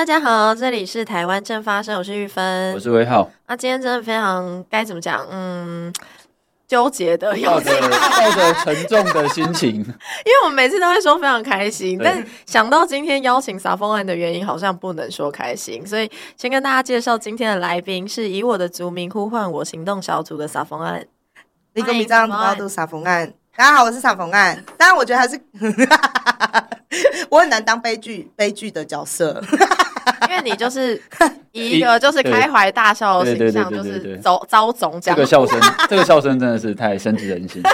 大家好，这里是台湾正发生，我是玉芬，我是威浩。那、啊、今天真的非常该怎么讲？嗯，纠结的，抱着抱着沉重的心情，因为我们每次都会说非常开心，但想到今天邀请撒风案的原因，好像不能说开心，所以先跟大家介绍今天的来宾，是以我的族名呼唤我行动小组的撒风案。你个名字叫做撒风案。大家好，我是撒风案。当然，我觉得还是 我很难当悲剧悲剧的角色，因为你就是 以一个就是开怀大笑的形象，就是遭遭总这样。这个笑声，这个笑声真的是太深植人心。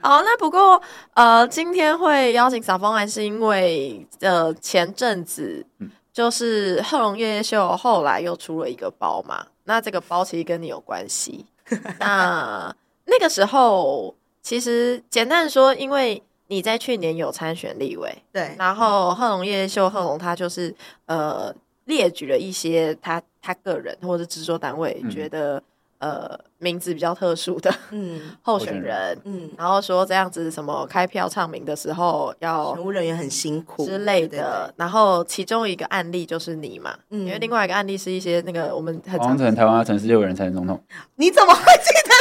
好，那不过呃，今天会邀请小峰来，是因为呃前阵子就是贺龙夜夜秀后来又出了一个包嘛，那这个包其实跟你有关系，那。那个时候，其实简单说，因为你在去年有参选立委，对，然后贺珑夜夜秀贺龙他就是呃列举了一些他他个人或者制作单位觉得、嗯、呃名字比较特殊的嗯 候选人嗯，然后说这样子什么开票唱名的时候要选务人员很辛苦之类的，然后其中一个案例就是你嘛，嗯，因为另外一个案例是一些那个我们很常成台湾城市六个人才能总统，你怎么会记得？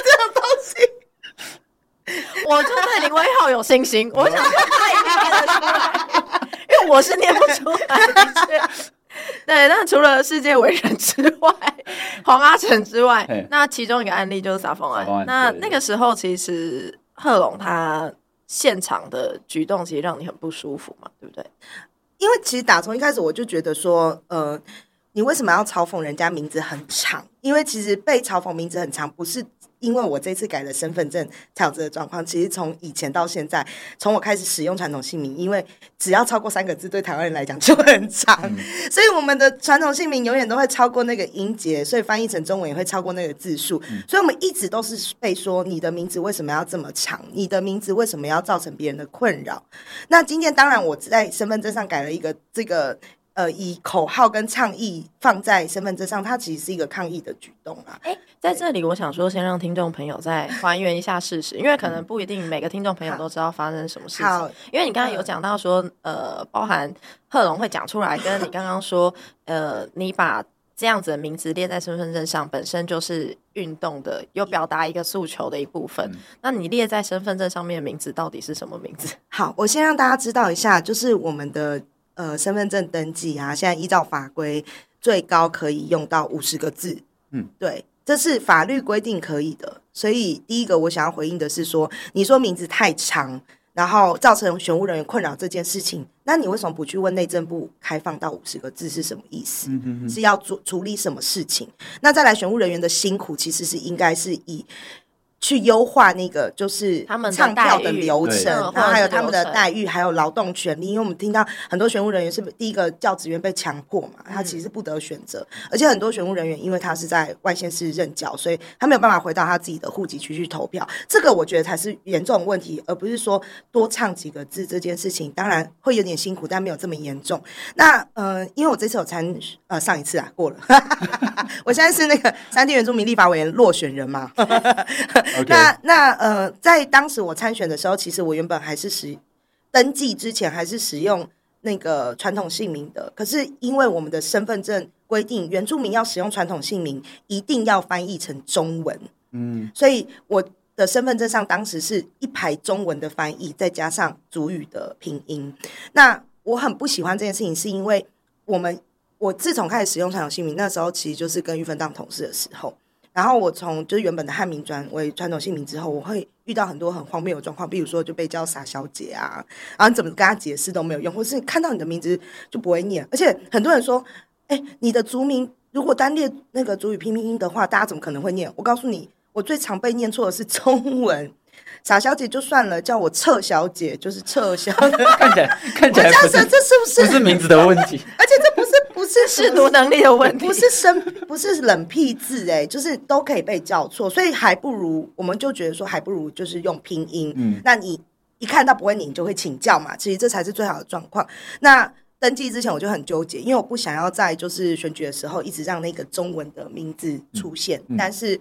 我就对林威浩有信心，我想说他一定念得出来，因为我是念不出来的。对，那除了世界伟人之外，黄阿成之外，那其中一个案例就是撒风案。那那个时候，其实贺龙他现场的举动，其实让你很不舒服嘛，对不对？因为其实打从一开始我就觉得说，呃，你为什么要嘲讽人家名字很长？因为其实被嘲讽名字很长，不是。因为我这次改了身份证才有这个状况。其实从以前到现在，从我开始使用传统姓名，因为只要超过三个字，对台湾人来讲就很长，嗯、所以我们的传统姓名永远都会超过那个音节，所以翻译成中文也会超过那个字数。嗯、所以我们一直都是被说你的名字为什么要这么长？你的名字为什么要造成别人的困扰？那今天当然我在身份证上改了一个这个。呃，以口号跟倡议放在身份证上，它其实是一个抗议的举动啊。哎、欸，在这里，我想说，先让听众朋友再还原一下事实，因为可能不一定每个听众朋友都知道发生什么事情。好，因为你刚刚有讲到说，呃，包含贺龙会讲出来，跟你刚刚说，呃，你把这样子的名字列在身份证上，本身就是运动的，有表达一个诉求的一部分。嗯、那你列在身份证上面的名字到底是什么名字？好，我先让大家知道一下，就是我们的。呃，身份证登记啊，现在依照法规，最高可以用到五十个字。嗯，对，这是法律规定可以的。所以第一个我想要回应的是说，你说名字太长，然后造成选务人员困扰这件事情，那你为什么不去问内政部开放到五十个字是什么意思？嗯哼哼，是要做处理什么事情？那再来，选务人员的辛苦其实是应该是以。去优化那个就是唱票的流程，然后还有他们的待遇，还有劳动权利。因为我们听到很多选务人员是第一个教职员被强迫嘛，他其实不得选择，而且很多选务人员因为他是在外县市任教，所以他没有办法回到他自己的户籍区去投票。这个我觉得才是严重问题，而不是说多唱几个字这件事情，当然会有点辛苦，但没有这么严重。那呃，因为我这次有参呃上一次啊过了，我现在是那个三地原住民立法委员落选人嘛。那那呃，在当时我参选的时候，其实我原本还是使登记之前还是使用那个传统姓名的。可是因为我们的身份证规定，原住民要使用传统姓名，一定要翻译成中文。嗯，所以我的身份证上当时是一排中文的翻译，再加上主语的拼音。那我很不喜欢这件事情，是因为我们我自从开始使用传统姓名，那时候其实就是跟玉芬当同事的时候。然后我从就是原本的汉名转为传统姓名之后，我会遇到很多很荒谬的状况，比如说就被叫傻小姐啊，然后你怎么跟他解释都没有用，或是看到你的名字就不会念，而且很多人说，哎，你的族名如果单列那个族语拼音的话，大家怎么可能会念？我告诉你，我最常被念错的是中文。傻小姐就算了，叫我撤小姐就是撤小姐，看起来看起来不是，这是不是不是名字的问题？而且这不是识读能力的问题，不是生不是冷僻字哎，就是都可以被叫错，所以还不如我们就觉得说还不如就是用拼音。嗯，那你一看到不会，你就会请教嘛，其实这才是最好的状况。那登记之前我就很纠结，因为我不想要在就是选举的时候一直让那个中文的名字出现，嗯嗯、但是。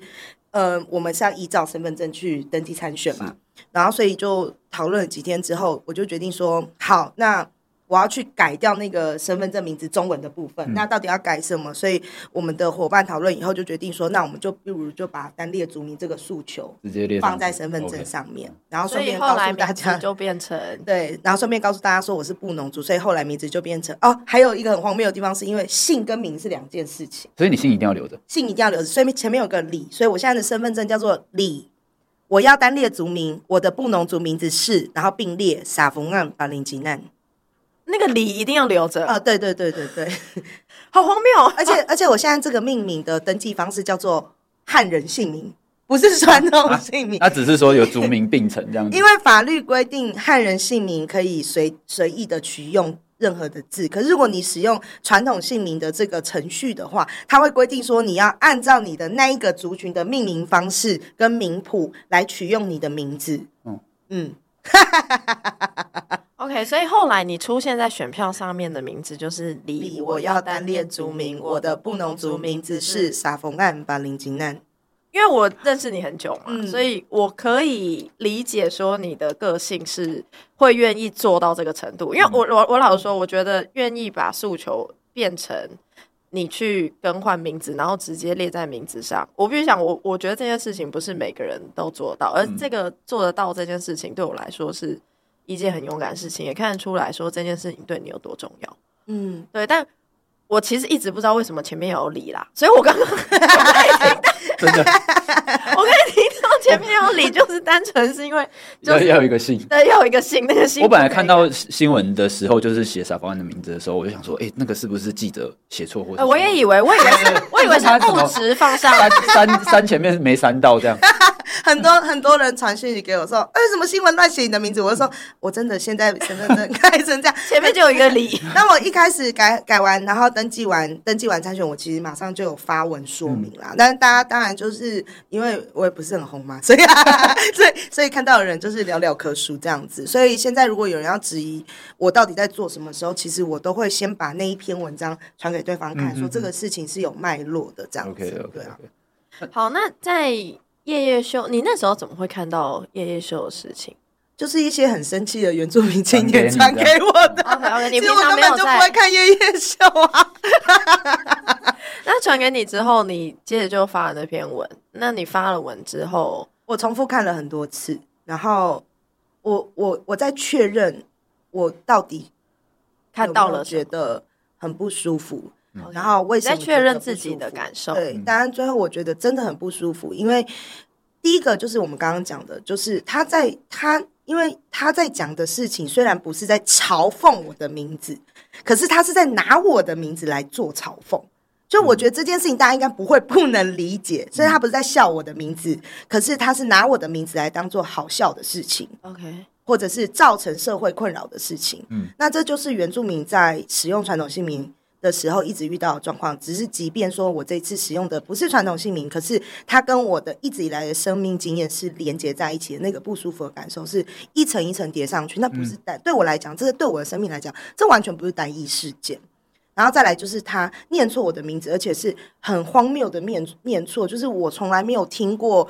呃，我们是要依照身份证去登记参选嘛，然后所以就讨论了几天之后，我就决定说，好，那我要去改掉那个身份证名字中文的部分，嗯、那到底要改什么？所以我们的伙伴讨论以后就决定说，那我们就不如就把单列族名这个诉求直接列放在身份证上面，然后顺便告诉大家就变成 对，然后顺便告诉大家说我是布农族，所以后来名字就变成哦。还有一个很荒谬的地方，是因为姓跟名是两件事情，所以你姓一定要留着，姓一定要留着，所以前面有个李，所以我现在的身份证叫做李。我要单列族名，我的布农族名字是，然后并列撒丰岸巴林吉难。那个礼一定要留着啊！对对对对对，好荒谬！而 且而且，我现在这个命名的登记方式叫做汉人姓名，不是传统姓名。他、啊啊、只是说有族名并存这样子。因为法律规定汉人姓名可以随随意的取用任何的字，可是如果你使用传统姓名的这个程序的话，它会规定说你要按照你的那一个族群的命名方式跟名谱来取用你的名字。嗯嗯。OK，所以后来你出现在选票上面的名字就是李，我要单列族名，我的布农族名字是撒丰岸巴林金难。因为我认识你很久嘛，嗯、所以我可以理解说你的个性是会愿意做到这个程度。因为我我我老实说，我觉得愿意把诉求变成你去更换名字，然后直接列在名字上，我必须想，我我觉得这件事情不是每个人都做到，而这个做得到这件事情对我来说是。一件很勇敢的事情，也看得出来说这件事情对你有多重要。嗯，对，但我其实一直不知道为什么前面有理啦，所以我刚刚 真的，我可以听到前面有理，就是单纯是因为对要有一个姓，对，要有一个姓，那个姓。我本来看到新闻的时候，就是写撒丰岸的名字的时候，我就想说，哎，那个是不是记者写错或者？我也以为，我以为是，我以为是误植放上三三三前面没删到这样。很多 很多人传讯息给我说，哎什么新闻乱写你的名字？我就说，我真的现在身份证改成这样，前面就有一个李。那我一开始改改完，然后登记完，登记完参选，我其实马上就有发文说明啦。嗯、但是大家当然就是因为我也不是很红嘛，所以、啊、所以所以看到的人就是寥寥可数这样子。所以现在如果有人要质疑我到底在做什么时候，其实我都会先把那一篇文章传给对方看，嗯、说这个事情是有脉络的这样子。OK OK，对啊。好，那在。夜夜秀，你那时候怎么会看到夜夜秀的事情？就是一些很生气的原住民青年传给我的。OK OK，你平常根本就不会看夜夜秀啊。那传给你之后，你接着就发了那篇文。那你发了文之后，我重复看了很多次，然后我我我在确认我到底看到了，觉得很不舒服。然后为什么在确认自己的感受？对，当然最后我觉得真的很不舒服，因为第一个就是我们刚刚讲的，就是他在他，因为他在讲的事情虽然不是在嘲讽我的名字，可是他是在拿我的名字来做嘲讽。就我觉得这件事情大家应该不会 不能理解，所以他不是在笑我的名字，可是他是拿我的名字来当做好笑的事情，OK，或者是造成社会困扰的事情。嗯，那这就是原住民在使用传统姓名的时候一直遇到的状况，只是即便说我这次使用的不是传统姓名，可是它跟我的一直以来的生命经验是连接在一起的，那个不舒服的感受是一层一层叠上去，那不是单、嗯、对我来讲，这是对我的生命来讲，这完全不是单一事件。然后再来就是他念错我的名字，而且是很荒谬的念念错，就是我从来没有听过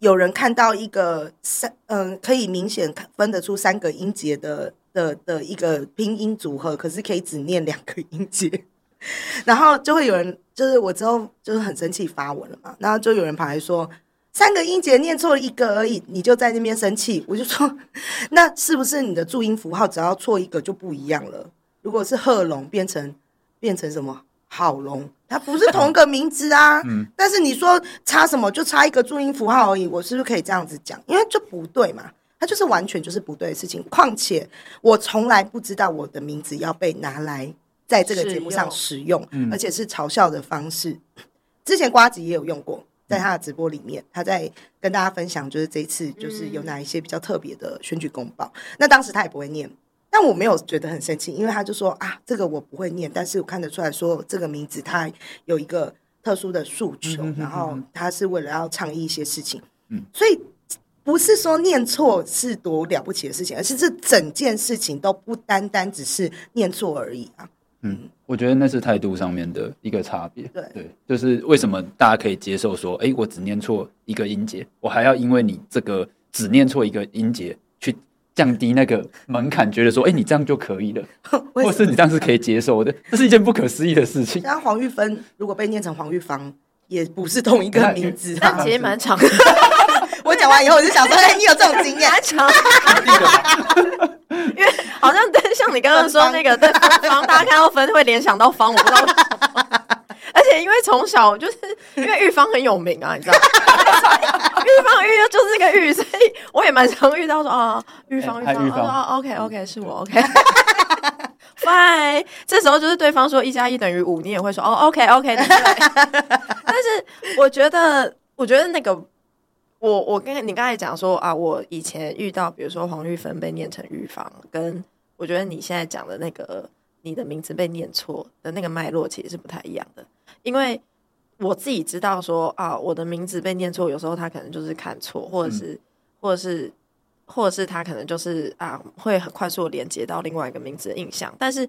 有人看到一个三嗯可以明显分得出三个音节的的的一个拼音组合，可是可以只念两个音节。然后就会有人，就是我之后就是很生气发文了嘛，然后就有人跑来说三个音节念错了一个而已，你就在那边生气，我就说 那是不是你的注音符号只要错一个就不一样了？如果是贺龙变成变成什么好龙，它不是同一个名字啊。嗯。但是你说差什么就差一个注音符号而已，我是不是可以这样子讲？因为就不对嘛，它就是完全就是不对的事情。况且我从来不知道我的名字要被拿来。在这个节目上使用，嗯、而且是嘲笑的方式。之前瓜子也有用过，在他的直播里面，他在跟大家分享，就是这一次就是有哪一些比较特别的选举公报。嗯、那当时他也不会念，但我没有觉得很生气，因为他就说啊，这个我不会念，但是我看得出来说这个名字他有一个特殊的诉求，嗯、然后他是为了要倡议一些事情。嗯，所以不是说念错是多了不起的事情，而是这整件事情都不单单只是念错而已啊。嗯，我觉得那是态度上面的一个差别。对对，就是为什么大家可以接受说，哎、欸，我只念错一个音节，我还要因为你这个只念错一个音节去降低那个门槛，觉得说，哎、欸，你这样就可以了，或是你这样是可以接受的，这是一件不可思议的事情。像黄玉芬，如果被念成黄玉芳，也不是同一个名字，但其实蛮长的。我讲完以后，我就想说，哎、欸，你有这种经验？蛮长的，因为好像对，像你刚刚说那个 对方，大家看到芬会联想到芳，我不知道 为什么。而且因为从小就是因为玉芳很有名啊，你知道吗？玉芳玉就是那个玉，所以我也蛮常遇到说啊，玉芳玉芳，我说哦，OK OK，是我 OK。Fine，这时候就是对方说一加一等于五，你也会说哦，OK OK 对。但是我觉得，我觉得那个我我跟你刚才讲说啊，我以前遇到比如说黄玉芬被念成玉芳，跟我觉得你现在讲的那个你的名字被念错的那个脉络其实是不太一样的。因为我自己知道说啊，我的名字被念错，有时候他可能就是看错，或者是，嗯、或者是，或者是他可能就是啊，会很快速的连接到另外一个名字的印象。但是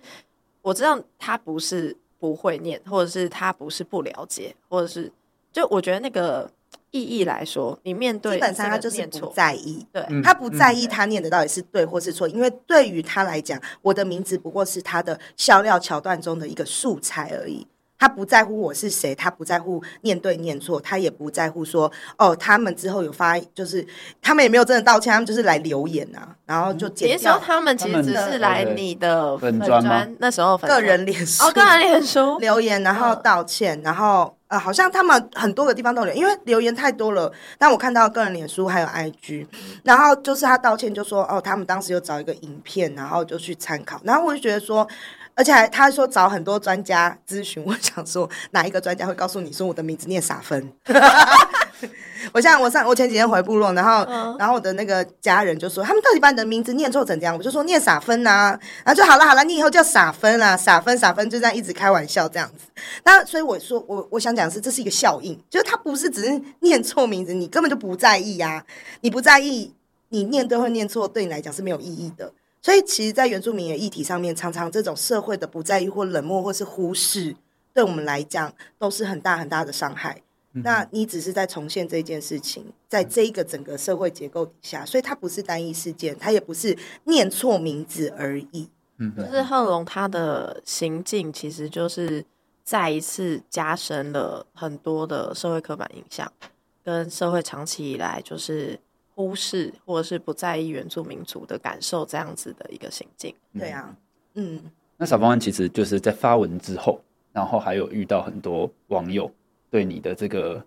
我知道他不是不会念，或者是他不是不了解，或者是就我觉得那个意义来说，你面对基本上他就是不在意，对，他不在意他念的到底是对或是错，因为对于他来讲，我的名字不过是他的笑料桥段中的一个素材而已。他不在乎我是谁，他不在乎念对念错，他也不在乎说哦，他们之后有发，就是他们也没有真的道歉，他们就是来留言啊，然后就剪掉。别说他们其实只是来你的粉专，那时候个人脸书哦，个人脸书留言，然后道歉，然后呃，好像他们很多个地方都有，因为留言太多了。但我看到个人脸书还有 IG，然后就是他道歉就说哦，他们当时有找一个影片，然后就去参考，然后我就觉得说。而且还他说找很多专家咨询，我想说哪一个专家会告诉你说我的名字念傻分？我像我上我前几天回部落，然后、嗯、然后我的那个家人就说他们到底把你的名字念错成这样？我就说念傻分呐、啊，然后就好了好了，你以后叫傻分啊，傻分傻分就这样一直开玩笑这样子。那所以我说我我想讲的是这是一个效应，就是他不是只是念错名字，你根本就不在意呀、啊，你不在意，你念对或念错对你来讲是没有意义的。所以，其实，在原住民的议题上面，常常这种社会的不在意或冷漠或是忽视，对我们来讲都是很大很大的伤害。嗯、那你只是在重现这件事情，在这一个整个社会结构底下，所以它不是单一事件，它也不是念错名字而已。嗯，就是贺龙他的行径，其实就是再一次加深了很多的社会刻板印象，跟社会长期以来就是。忽视或者是不在意原住民族的感受，这样子的一个行径。对啊，嗯。那小方其实就是在发文之后，然后还有遇到很多网友对你的这个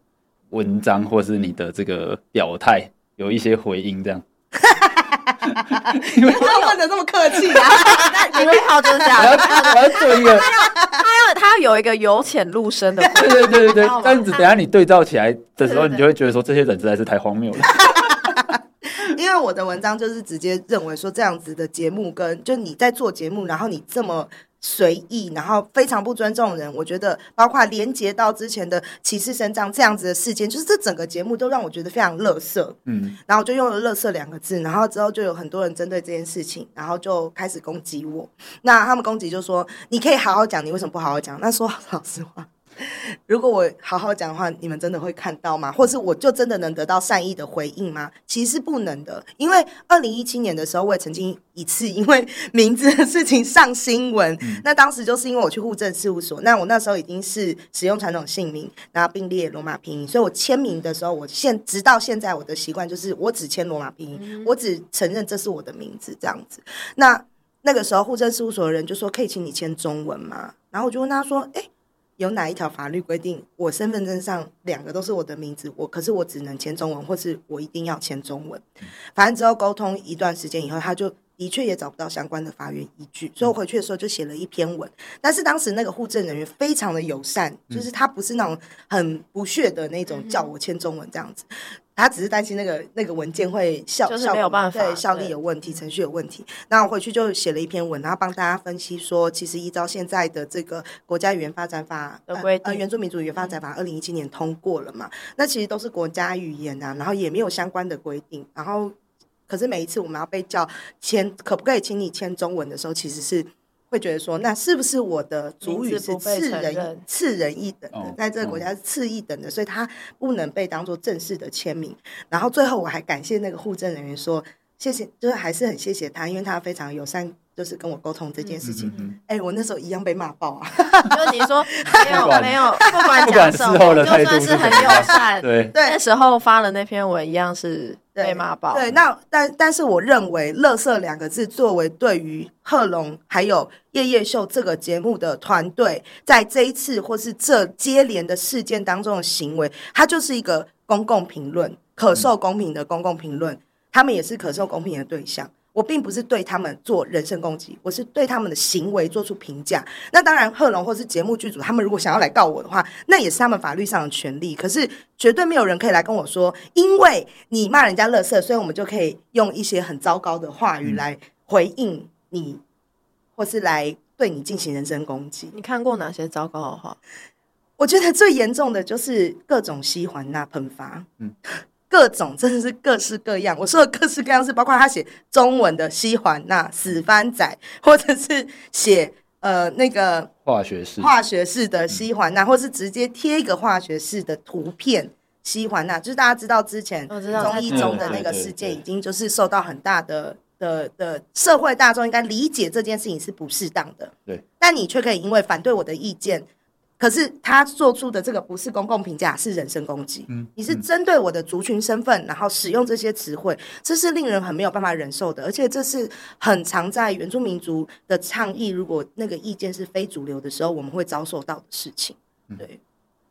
文章或是你的这个表态有一些回应，这样。你们问的这么客气啊？你们好，真假？我要我要做一个，他要他要有一个由浅入深的。对对对对对，这样子等下你对照起来的时候，你就会觉得说这些人实在是太荒谬了。因为我的文章就是直接认为说，这样子的节目跟就你在做节目，然后你这么随意，然后非常不尊重人，我觉得包括连接到之前的歧视声张这样子的事件，就是这整个节目都让我觉得非常乐色。嗯，然后就用了“乐色”两个字，然后之后就有很多人针对这件事情，然后就开始攻击我。那他们攻击就说：“你可以好好讲，你为什么不好好讲？”那说老实话。如果我好好讲的话，你们真的会看到吗？或是我就真的能得到善意的回应吗？其实是不能的，因为二零一七年的时候，我也曾经一次因为名字的事情上新闻。嗯、那当时就是因为我去户政事务所，那我那时候已经是使用传统姓名，然后并列罗马拼音，所以我签名的时候，我现直到现在我的习惯就是我只签罗马拼音，嗯、我只承认这是我的名字这样子。那那个时候户政事务所的人就说：“可以请你签中文吗？”然后我就问他说：“哎、欸。”有哪一条法律规定我身份证上两个都是我的名字？我可是我只能签中文，或是我一定要签中文？反正之后沟通一段时间以后，他就的确也找不到相关的法院依据，所以我回去的时候就写了一篇文。但是当时那个户政人员非常的友善，就是他不是那种很不屑的那种叫我签中文这样子。他只是担心那个那个文件会效就是没有办法，对效力有问题，程序有问题。那我回去就写了一篇文，然后帮大家分析说，其实依照现在的这个国家语言发展法的规定，呃，原住民族语言发展法二零一七年通过了嘛？那其实都是国家语言啊，然后也没有相关的规定。然后，可是每一次我们要被叫签，可不可以请你签中文的时候，其实是。会觉得说，那是不是我的主语是次人次人一等的，哦、在这个国家是次一等的，所以他不能被当做正式的签名。然后最后我还感谢那个户政人员说，谢谢，就是还是很谢谢他，因为他非常友善。就是跟我沟通这件事情，哎、嗯欸，我那时候一样被骂爆啊！就是你说 没有没有，不管讲什么，就算是很友善，对对，那时候发了那篇文一样是被骂爆。对，那但但是我认为“乐色”两个字作为对于贺龙还有夜夜秀这个节目的团队，在这一次或是这接连的事件当中的行为，它就是一个公共评论，可受公平的公共评论，嗯、他们也是可受公平的对象。我并不是对他们做人身攻击，我是对他们的行为做出评价。那当然，贺龙或是节目剧组，他们如果想要来告我的话，那也是他们法律上的权利。可是绝对没有人可以来跟我说，因为你骂人家垃圾，所以我们就可以用一些很糟糕的话语来回应你，或是来对你进行人身攻击。你看过哪些糟糕的话？我觉得最严重的就是各种西环那喷发。嗯。各种真的是各式各样，我说的各式各样是包括他写中文的西环那死番仔，或者是写呃那个化学式。化学式的西环那，或是直接贴一个化学式的图片西环那，就是大家知道之前中医中的那个事件，已经就是受到很大的的的社会大众应该理解这件事情是不适当的，对，但你却可以因为反对我的意见。可是他做出的这个不是公共评价，是人身攻击。嗯，你是针对我的族群身份，然后使用这些词汇，这是令人很没有办法忍受的。而且这是很常在原住民族的倡议，如果那个意见是非主流的时候，我们会遭受到的事情。对，嗯、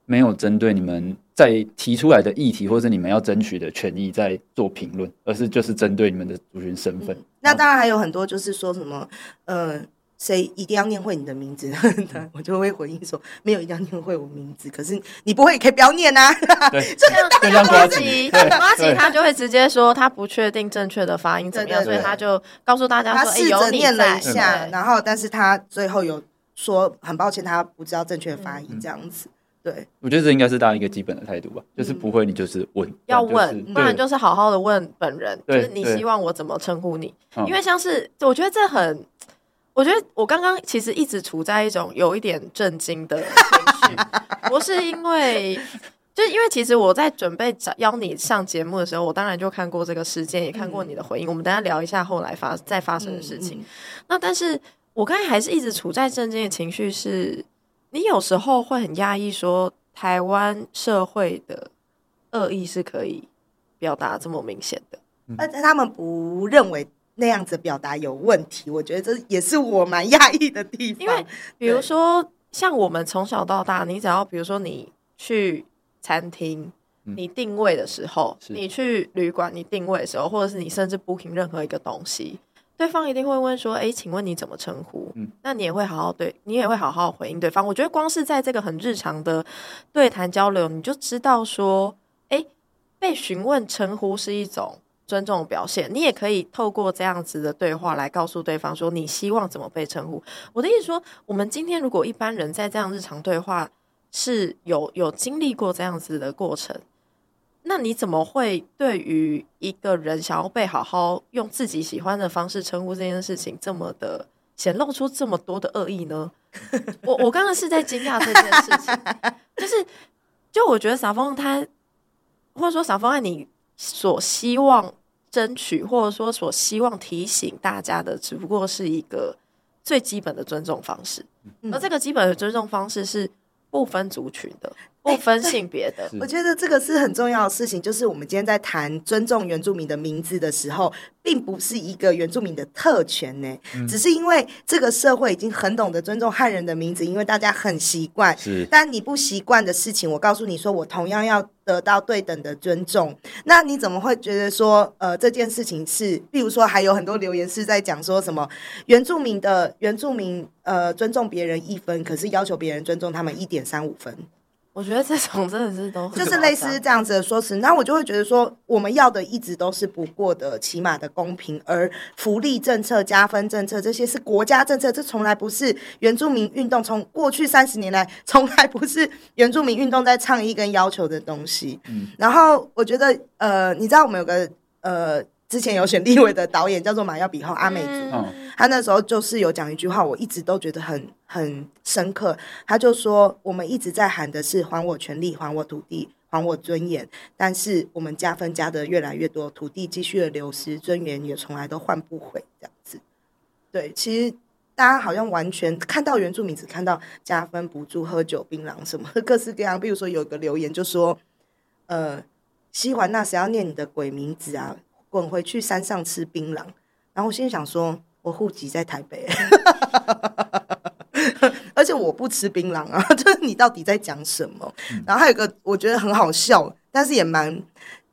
没有针对你们在提出来的议题，或者你们要争取的权益在做评论，而是就是针对你们的族群身份。嗯、那当然还有很多，就是说什么，呃。谁一定要念会你的名字？我就会回应说，没有一定要念会我名字。可是你不会，也可以不要念啊。对，这样这样呱吉，呱吉他就会直接说他不确定正确的发音怎么样，所以他就告诉大家说，哎，有念了一下，然后但是他最后有说很抱歉，他不知道正确的发音这样子。对，我觉得这应该是大家一个基本的态度吧，就是不会，你就是问，要问，不然就是好好的问本人，就是你希望我怎么称呼你？因为像是我觉得这很。我觉得我刚刚其实一直处在一种有一点震惊的情绪，不是因为，就是因为其实我在准备找邀你上节目的时候，我当然就看过这个事件，也看过你的回应。嗯、我们等下聊一下后来发再发生的事情。嗯嗯、那但是我刚才还是一直处在震惊的情绪，是你有时候会很压抑，说台湾社会的恶意是可以表达这么明显的，而且他们不认为。那样子表达有问题，我觉得这也是我蛮讶异的地方。因为比如说，像我们从小到大，你只要比如说你去餐厅，你定位的时候，你去旅馆，你定位的时候，或者是你甚至 booking 任何一个东西，对方一定会问说：“哎，请问你怎么称呼？”嗯，那你也会好好对，你也会好好回应对方。我觉得光是在这个很日常的对谈交流，你就知道说，哎，被询问称呼是一种。尊重的表现，你也可以透过这样子的对话来告诉对方说，你希望怎么被称呼。我的意思说，我们今天如果一般人在这样日常对话是有有经历过这样子的过程，那你怎么会对于一个人想要被好好用自己喜欢的方式称呼这件事情，这么的显露出这么多的恶意呢？我我刚刚是在惊讶这件事情，就是就我觉得撒丰他，或者说撒丰爱你。所希望争取，或者说所希望提醒大家的，只不过是一个最基本的尊重方式。嗯、而这个基本的尊重方式是不分族群的，不分性别的。我觉得这个是很重要的事情，就是我们今天在谈尊重原住民的名字的时候。并不是一个原住民的特权呢，嗯、只是因为这个社会已经很懂得尊重汉人的名字，因为大家很习惯。是，但你不习惯的事情，我告诉你说，我同样要得到对等的尊重。那你怎么会觉得说，呃，这件事情是？比如说，还有很多留言是在讲说什么原住民的原住民，呃，尊重别人一分，可是要求别人尊重他们一点三五分。我觉得这种真的是都就是类似这样子的说辞，那我就会觉得说，我们要的一直都是不过的起码的公平，而福利政策、加分政策这些是国家政策，这从来不是原住民运动从过去三十年来从来不是原住民运动在倡议跟要求的东西。嗯，然后我觉得，呃，你知道我们有个呃。之前有选立委的导演叫做马耀比后阿美族，嗯、他那时候就是有讲一句话，我一直都觉得很很深刻。他就说，我们一直在喊的是还我权利，还我土地，还我尊严，但是我们加分加的越来越多，土地继续的流失，尊严也从来都换不回，这样子。对，其实大家好像完全看到原住民只看到加分补助、喝酒、槟榔什么各式各样。比如说有一个留言就说，呃，西环那谁要念你的鬼名字啊？滚回去山上吃槟榔。然后我心想说，我户籍在台北。而且我不吃槟榔啊，就是你到底在讲什么？嗯、然后还有一个我觉得很好笑，但是也蛮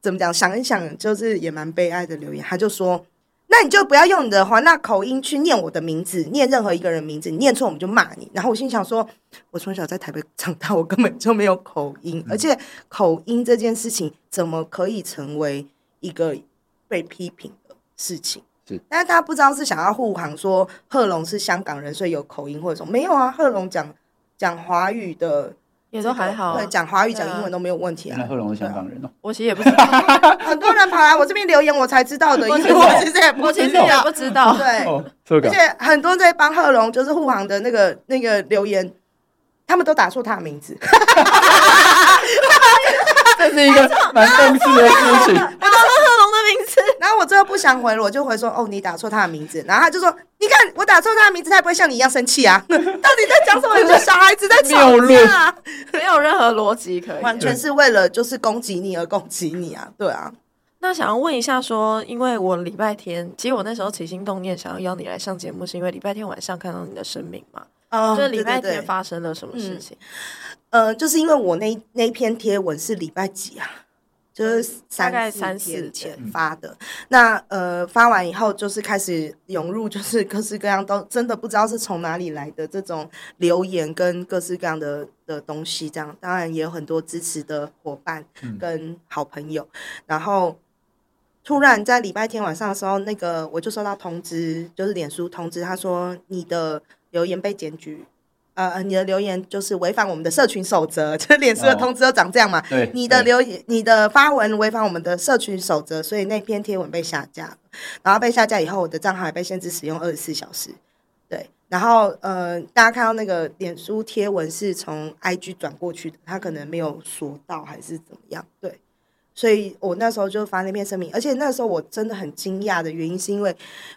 怎么讲？想一想，就是也蛮悲哀的留言。他就说：“那你就不要用你的华纳口音去念我的名字，念任何一个人名字，你念错我们就骂你。”然后我心想说：“我从小在台北长大，我根本就没有口音，嗯、而且口音这件事情怎么可以成为一个被批评的事情？”是，但是大家不知道是想要护航，说贺龙是香港人，所以有口音或者什么？没有啊，贺龙讲讲华语的也都还好，对，讲华语讲英文都没有问题啊。那贺龙是香港人哦，我其实也不知道，很多人跑来我这边留言，我才知道的，因为我其实也不知道，对，而且很多在帮贺龙就是护航的那个那个留言，他们都打错他的名字，这是一个蛮讽刺的事情。后我最后不想回了，我就回说哦，你打错他的名字。然后他就说，你看我打错他的名字，他也不会像你一样生气啊。到底在讲什么？你的小孩子在吵架，没有任何逻辑可以，完全是为了就是攻击你而攻击你啊。对啊，那想要问一下说，因为我礼拜天，其实我那时候起心动念想要邀你来上节目，是因为礼拜天晚上看到你的声明嘛？哦，就是礼拜天发生了什么事情？嗯、呃，就是因为我那那篇贴文是礼拜几啊？就是三三四天。发的，那呃发完以后就是开始涌入，就是各式各样都真的不知道是从哪里来的这种留言跟各式各样的的东西，这样。当然也有很多支持的伙伴跟好朋友，然后突然在礼拜天晚上的时候，那个我就收到通知，就是脸书通知，他说你的留言被检举。呃，你的留言就是违反我们的社群守则，就是脸书的通知都长这样嘛？哦、对，你的留言、你的发文违反我们的社群守则，所以那篇贴文被下架。然后被下架以后，我的账号也被限制使用二十四小时。对，然后呃，大家看到那个脸书贴文是从 IG 转过去的，他可能没有锁到还是怎么样？对。所以我那时候就发那篇声明，而且那时候我真的很惊讶的原因，是因为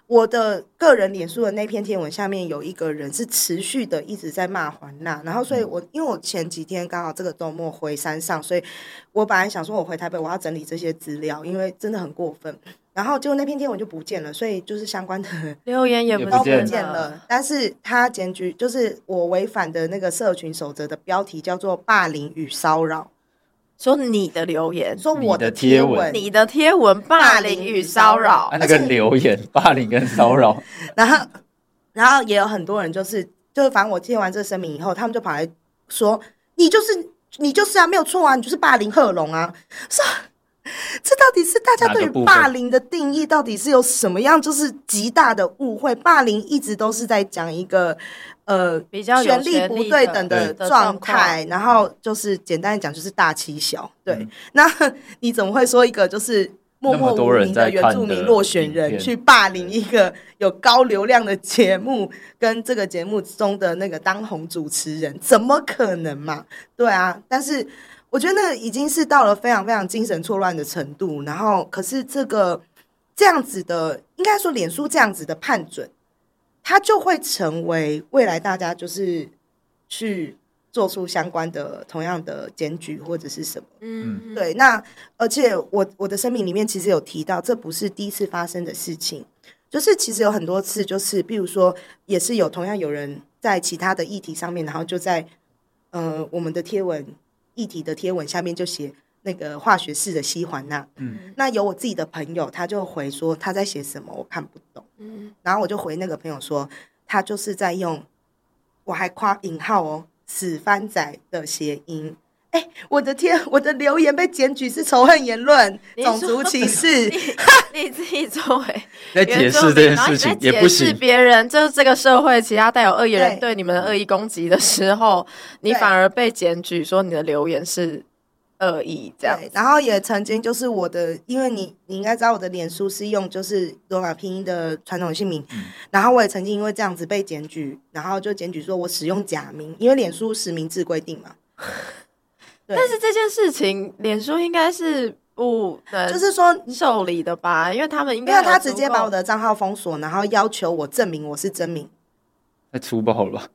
我的个人脸书的那篇贴文下面有一个人是持续的一直在骂环娜，然后所以我因为我前几天刚好这个周末回山上，所以我本来想说我回台北我要整理这些资料，因为真的很过分，然后结果那篇贴文就不见了，所以就是相关的 留言也不见了，但是他检举就是我违反的那个社群守则的标题叫做霸凌与骚扰。说你的留言，说我的贴文，你的贴文霸凌与骚扰，那个留言 霸凌跟骚扰，然后，然后也有很多人就是，就是反正我贴完这个声明以后，他们就跑来说，你就是你就是啊，没有错啊，你就是霸凌贺龙啊，说 这到底是大家对于霸凌的定义到底是有什么样，就是极大的误会，霸凌一直都是在讲一个。呃，比较权力不对等的状态，然后就是简单讲，就是大欺小。对，嗯、那 你怎么会说一个就是默默无名的原住民落选人去霸凌一个有高流量的节目，跟这个节目中的那个当红主持人，怎么可能嘛？对啊，但是我觉得那个已经是到了非常非常精神错乱的程度。然后，可是这个这样子的，应该说脸书这样子的判准。他就会成为未来大家就是去做出相关的同样的检举或者是什么，嗯，对。那而且我我的声明里面其实有提到，这不是第一次发生的事情，就是其实有很多次，就是比如说也是有同样有人在其他的议题上面，然后就在呃我们的贴文议题的贴文下面就写。那个化学式的西环那，嗯，那有我自己的朋友，他就回说他在写什么，我看不懂，嗯，然后我就回那个朋友说，他就是在用，我还夸引号哦，死番仔的谐音，哎、欸，我的天，我的留言被检举是仇恨言论、种族歧视，你，你自己作为在解释这件事情也不行，别人就是这个社会其他带有恶意人对。你们的恶意攻击的时候，你反而被检举说你的留言是。恶意这样，然后也曾经就是我的，因为你你应该知道我的脸书是用就是罗马拼音的传统姓名，嗯、然后我也曾经因为这样子被检举，然后就检举说我使用假名，因为脸书实名制规定嘛。但是这件事情，脸书应该是不能就是说受理的吧？因为他们应该因为他直接把我的账号封锁，然后要求我证明我是真名，太粗暴了吧？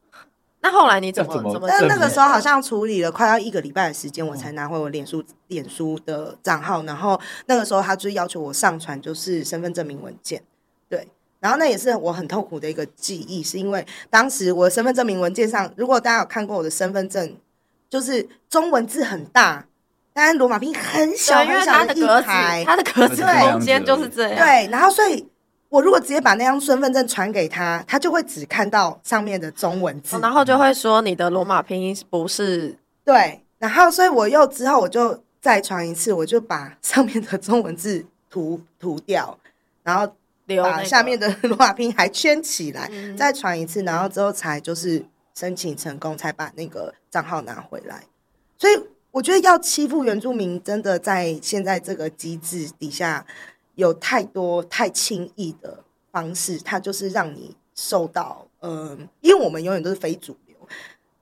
那后来你怎么怎么？但那个时候好像处理了快要一个礼拜的时间，我才拿回我脸书脸书的账号。然后那个时候他就要求我上传就是身份证明文件，对。然后那也是我很痛苦的一个记忆，是因为当时我的身份证明文件上，如果大家有看过我的身份证，就是中文字很大，但是罗马拼很小很小的一排，它的格子空间就是这样。对，然后所以。我如果直接把那张身份证传给他，他就会只看到上面的中文字，然后就会说你的罗马拼音不是对。然后，所以我又之后我就再传一次，我就把上面的中文字涂涂掉，然后把下面的罗马拼音还圈起来，再传一次，然后之后才就是申请成功，才把那个账号拿回来。所以我觉得要欺负原住民，真的在现在这个机制底下。有太多太轻易的方式，它就是让你受到，嗯、呃，因为我们永远都是非主流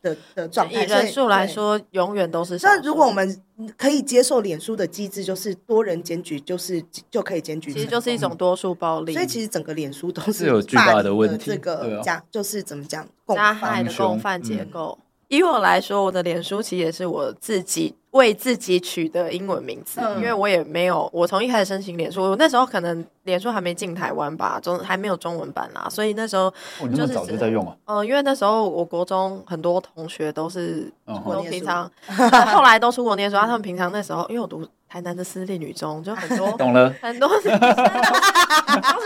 的的状态。以人数来说，永远都是。那如果我们可以接受脸书的机制，就是多人检举，就是就可以检举，其实就是一种多数暴力。所以其实整个脸书都是，有巨大的问题。这个加、啊、就是怎么讲，加害的共犯结构。嗯、以我来说，我的脸书其实也是我自己。为自己取的英文名字，嗯、因为我也没有，我从一开始申请脸书，我那时候可能脸书还没进台湾吧，中还没有中文版啦，所以那时候就是、哦、早就在用啊。嗯、呃，因为那时候我国中很多同学都是，我平常、嗯、后来都出国念书，他们平常那时候因为我读台南的私立女中，就很多 懂了，很多都是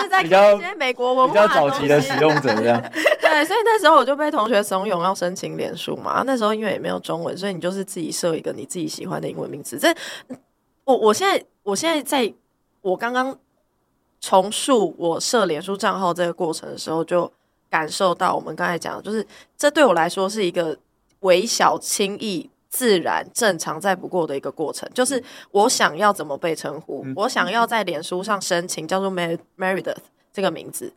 在看一些美国文化比较早期的使用者这样。对，所以那时候我就被同学怂恿要申请脸书嘛。那时候因为也没有中文，所以你就是自己设一个你自己喜欢的英文名字。这我我现在我现在在我刚刚重述我设脸书账号这个过程的时候，就感受到我们刚才讲的，就是这对我来说是一个微小、轻易、自然、正常再不过的一个过程。就是我想要怎么被称呼，嗯、我想要在脸书上申请叫做 Meredith 这个名字。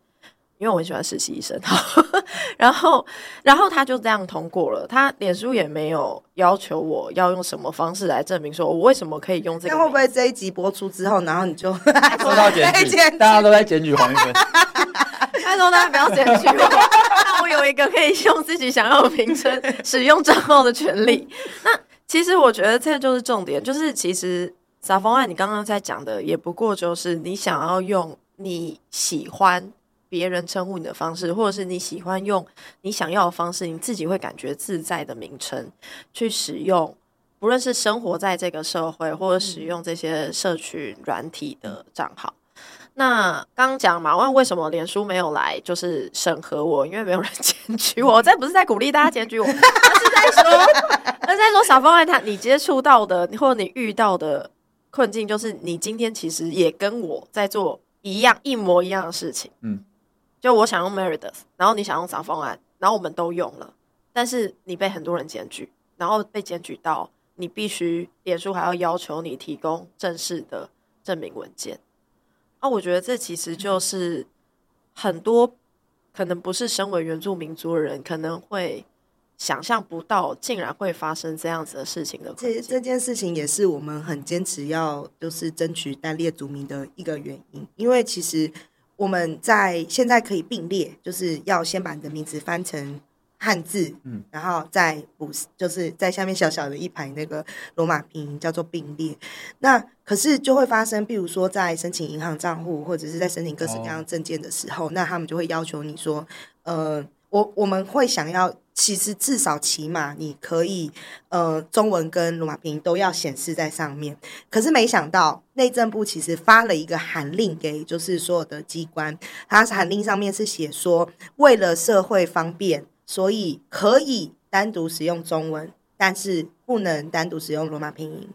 因为我很喜欢实习医生，然后，然后他就这样通过了。他脸书也没有要求我要用什么方式来证明说我为什么可以用这个。那会不会这一集播出之后，然后你就收到检举？大家都在检举黄一芬。他说大家不要检举我，有一个可以用自己想要的名称使用账号的权利。那其实我觉得这就是重点，就是其实撒丰爱你刚刚在讲的也不过就是你想要用你喜欢。别人称呼你的方式，或者是你喜欢用你想要的方式，你自己会感觉自在的名称去使用，不论是生活在这个社会，或者使用这些社群软体的账号。那刚刚讲嘛，问为什么脸书没有来就是审核我？因为没有人检举我。这不是在鼓励大家检举我，而是在说，而是在说小方案他你接触到的或者你遇到的困境，就是你今天其实也跟我在做一样一模一样的事情。嗯。就我想用 Meredith，然后你想用小方案，然后我们都用了，但是你被很多人检举，然后被检举到你必须脸书还要要求你提供正式的证明文件。啊，我觉得这其实就是很多可能不是身为原住民族的人可能会想象不到，竟然会发生这样子的事情的。这这件事情也是我们很坚持要就是争取单列族名的一个原因，因为其实。我们在现在可以并列，就是要先把你的名字翻成汉字，嗯，然后再补，就是在下面小小的一排那个罗马拼音叫做并列。那可是就会发生，比如说在申请银行账户或者是在申请各式各样证件的时候，哦、那他们就会要求你说，呃。我我们会想要，其实至少起码你可以，呃，中文跟罗马拼音都要显示在上面。可是没想到内政部其实发了一个函令给，就是所有的机关，它函令上面是写说，为了社会方便，所以可以单独使用中文，但是不能单独使用罗马拼音。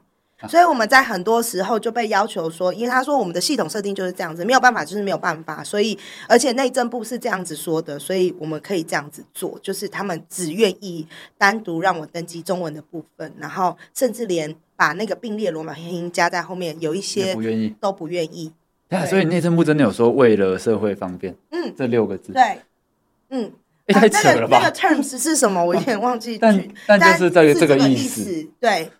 所以我们在很多时候就被要求说，因为他说我们的系统设定就是这样子，没有办法，就是没有办法。所以，而且内政部是这样子说的，所以我们可以这样子做，就是他们只愿意单独让我登记中文的部分，然后甚至连把那个并列罗马拼音加在后面，有一些不愿意，都不愿意。对，所以内政部真的有说为了社会方便，嗯，这六个字，对，嗯，太扯了吧？那个 terms 是什么？我有点忘记。但但就是这个这个意思，对。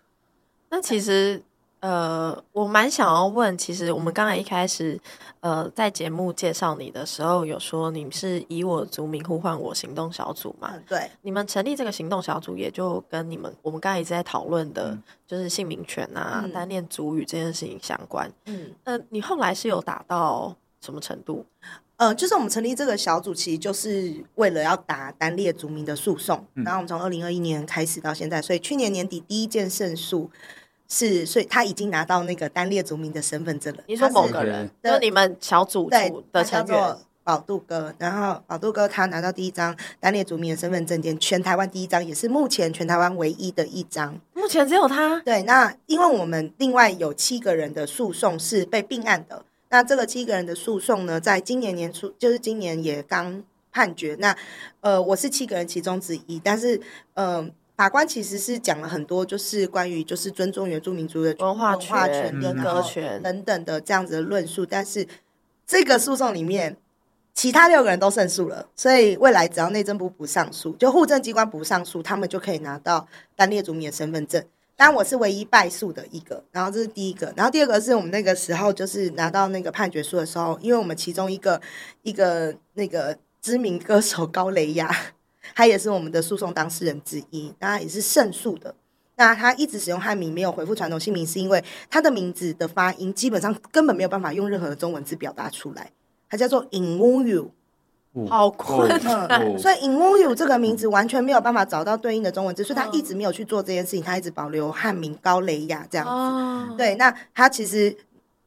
那其实。呃，我蛮想要问，其实我们刚才一开始，呃，在节目介绍你的时候，有说你是以我族名呼唤我行动小组嘛？嗯，对，你们成立这个行动小组，也就跟你们我们刚才一直在讨论的，嗯、就是姓名权啊、嗯、单恋族语这件事情相关。嗯，那你后来是有打到什么程度？呃，就是我们成立这个小组，其实就是为了要打单列族民的诉讼。嗯、然后我们从二零二一年开始到现在，所以去年年底第一件胜诉。是，所以他已经拿到那个单列族民的身份证了。你说某个人，就你们小组组的成员宝杜哥，然后宝杜哥他拿到第一张单列族民的身份证件，全台湾第一张，也是目前全台湾唯一的一张。目前只有他。对，那因为我们另外有七个人的诉讼是被并案的，那这个七个人的诉讼呢，在今年年初，就是今年也刚判决。那呃，我是七个人其中之一，但是嗯。呃法官其实是讲了很多，就是关于就是尊重原住民族的文化权、人格权等等的这样子的论述，但是这个诉讼里面，其他六个人都胜诉了，所以未来只要内政部不上诉，就户政机关不上诉，他们就可以拿到单列族民的身份证。当然我是唯一败诉的一个，然后这是第一个，然后第二个是我们那个时候就是拿到那个判决书的时候，因为我们其中一个一个那个知名歌手高雷亚。他也是我们的诉讼当事人之一，那他也是胜诉的。那他一直使用汉名，没有回复传统姓名，是因为他的名字的发音基本上根本没有办法用任何的中文字表达出来。他叫做 IN WOU 好困难。所以 Inwoyu 这个名字完全没有办法找到对应的中文字，所以他一直没有去做这件事情。他一直保留汉名高雷雅这样子。哦、对，那他其实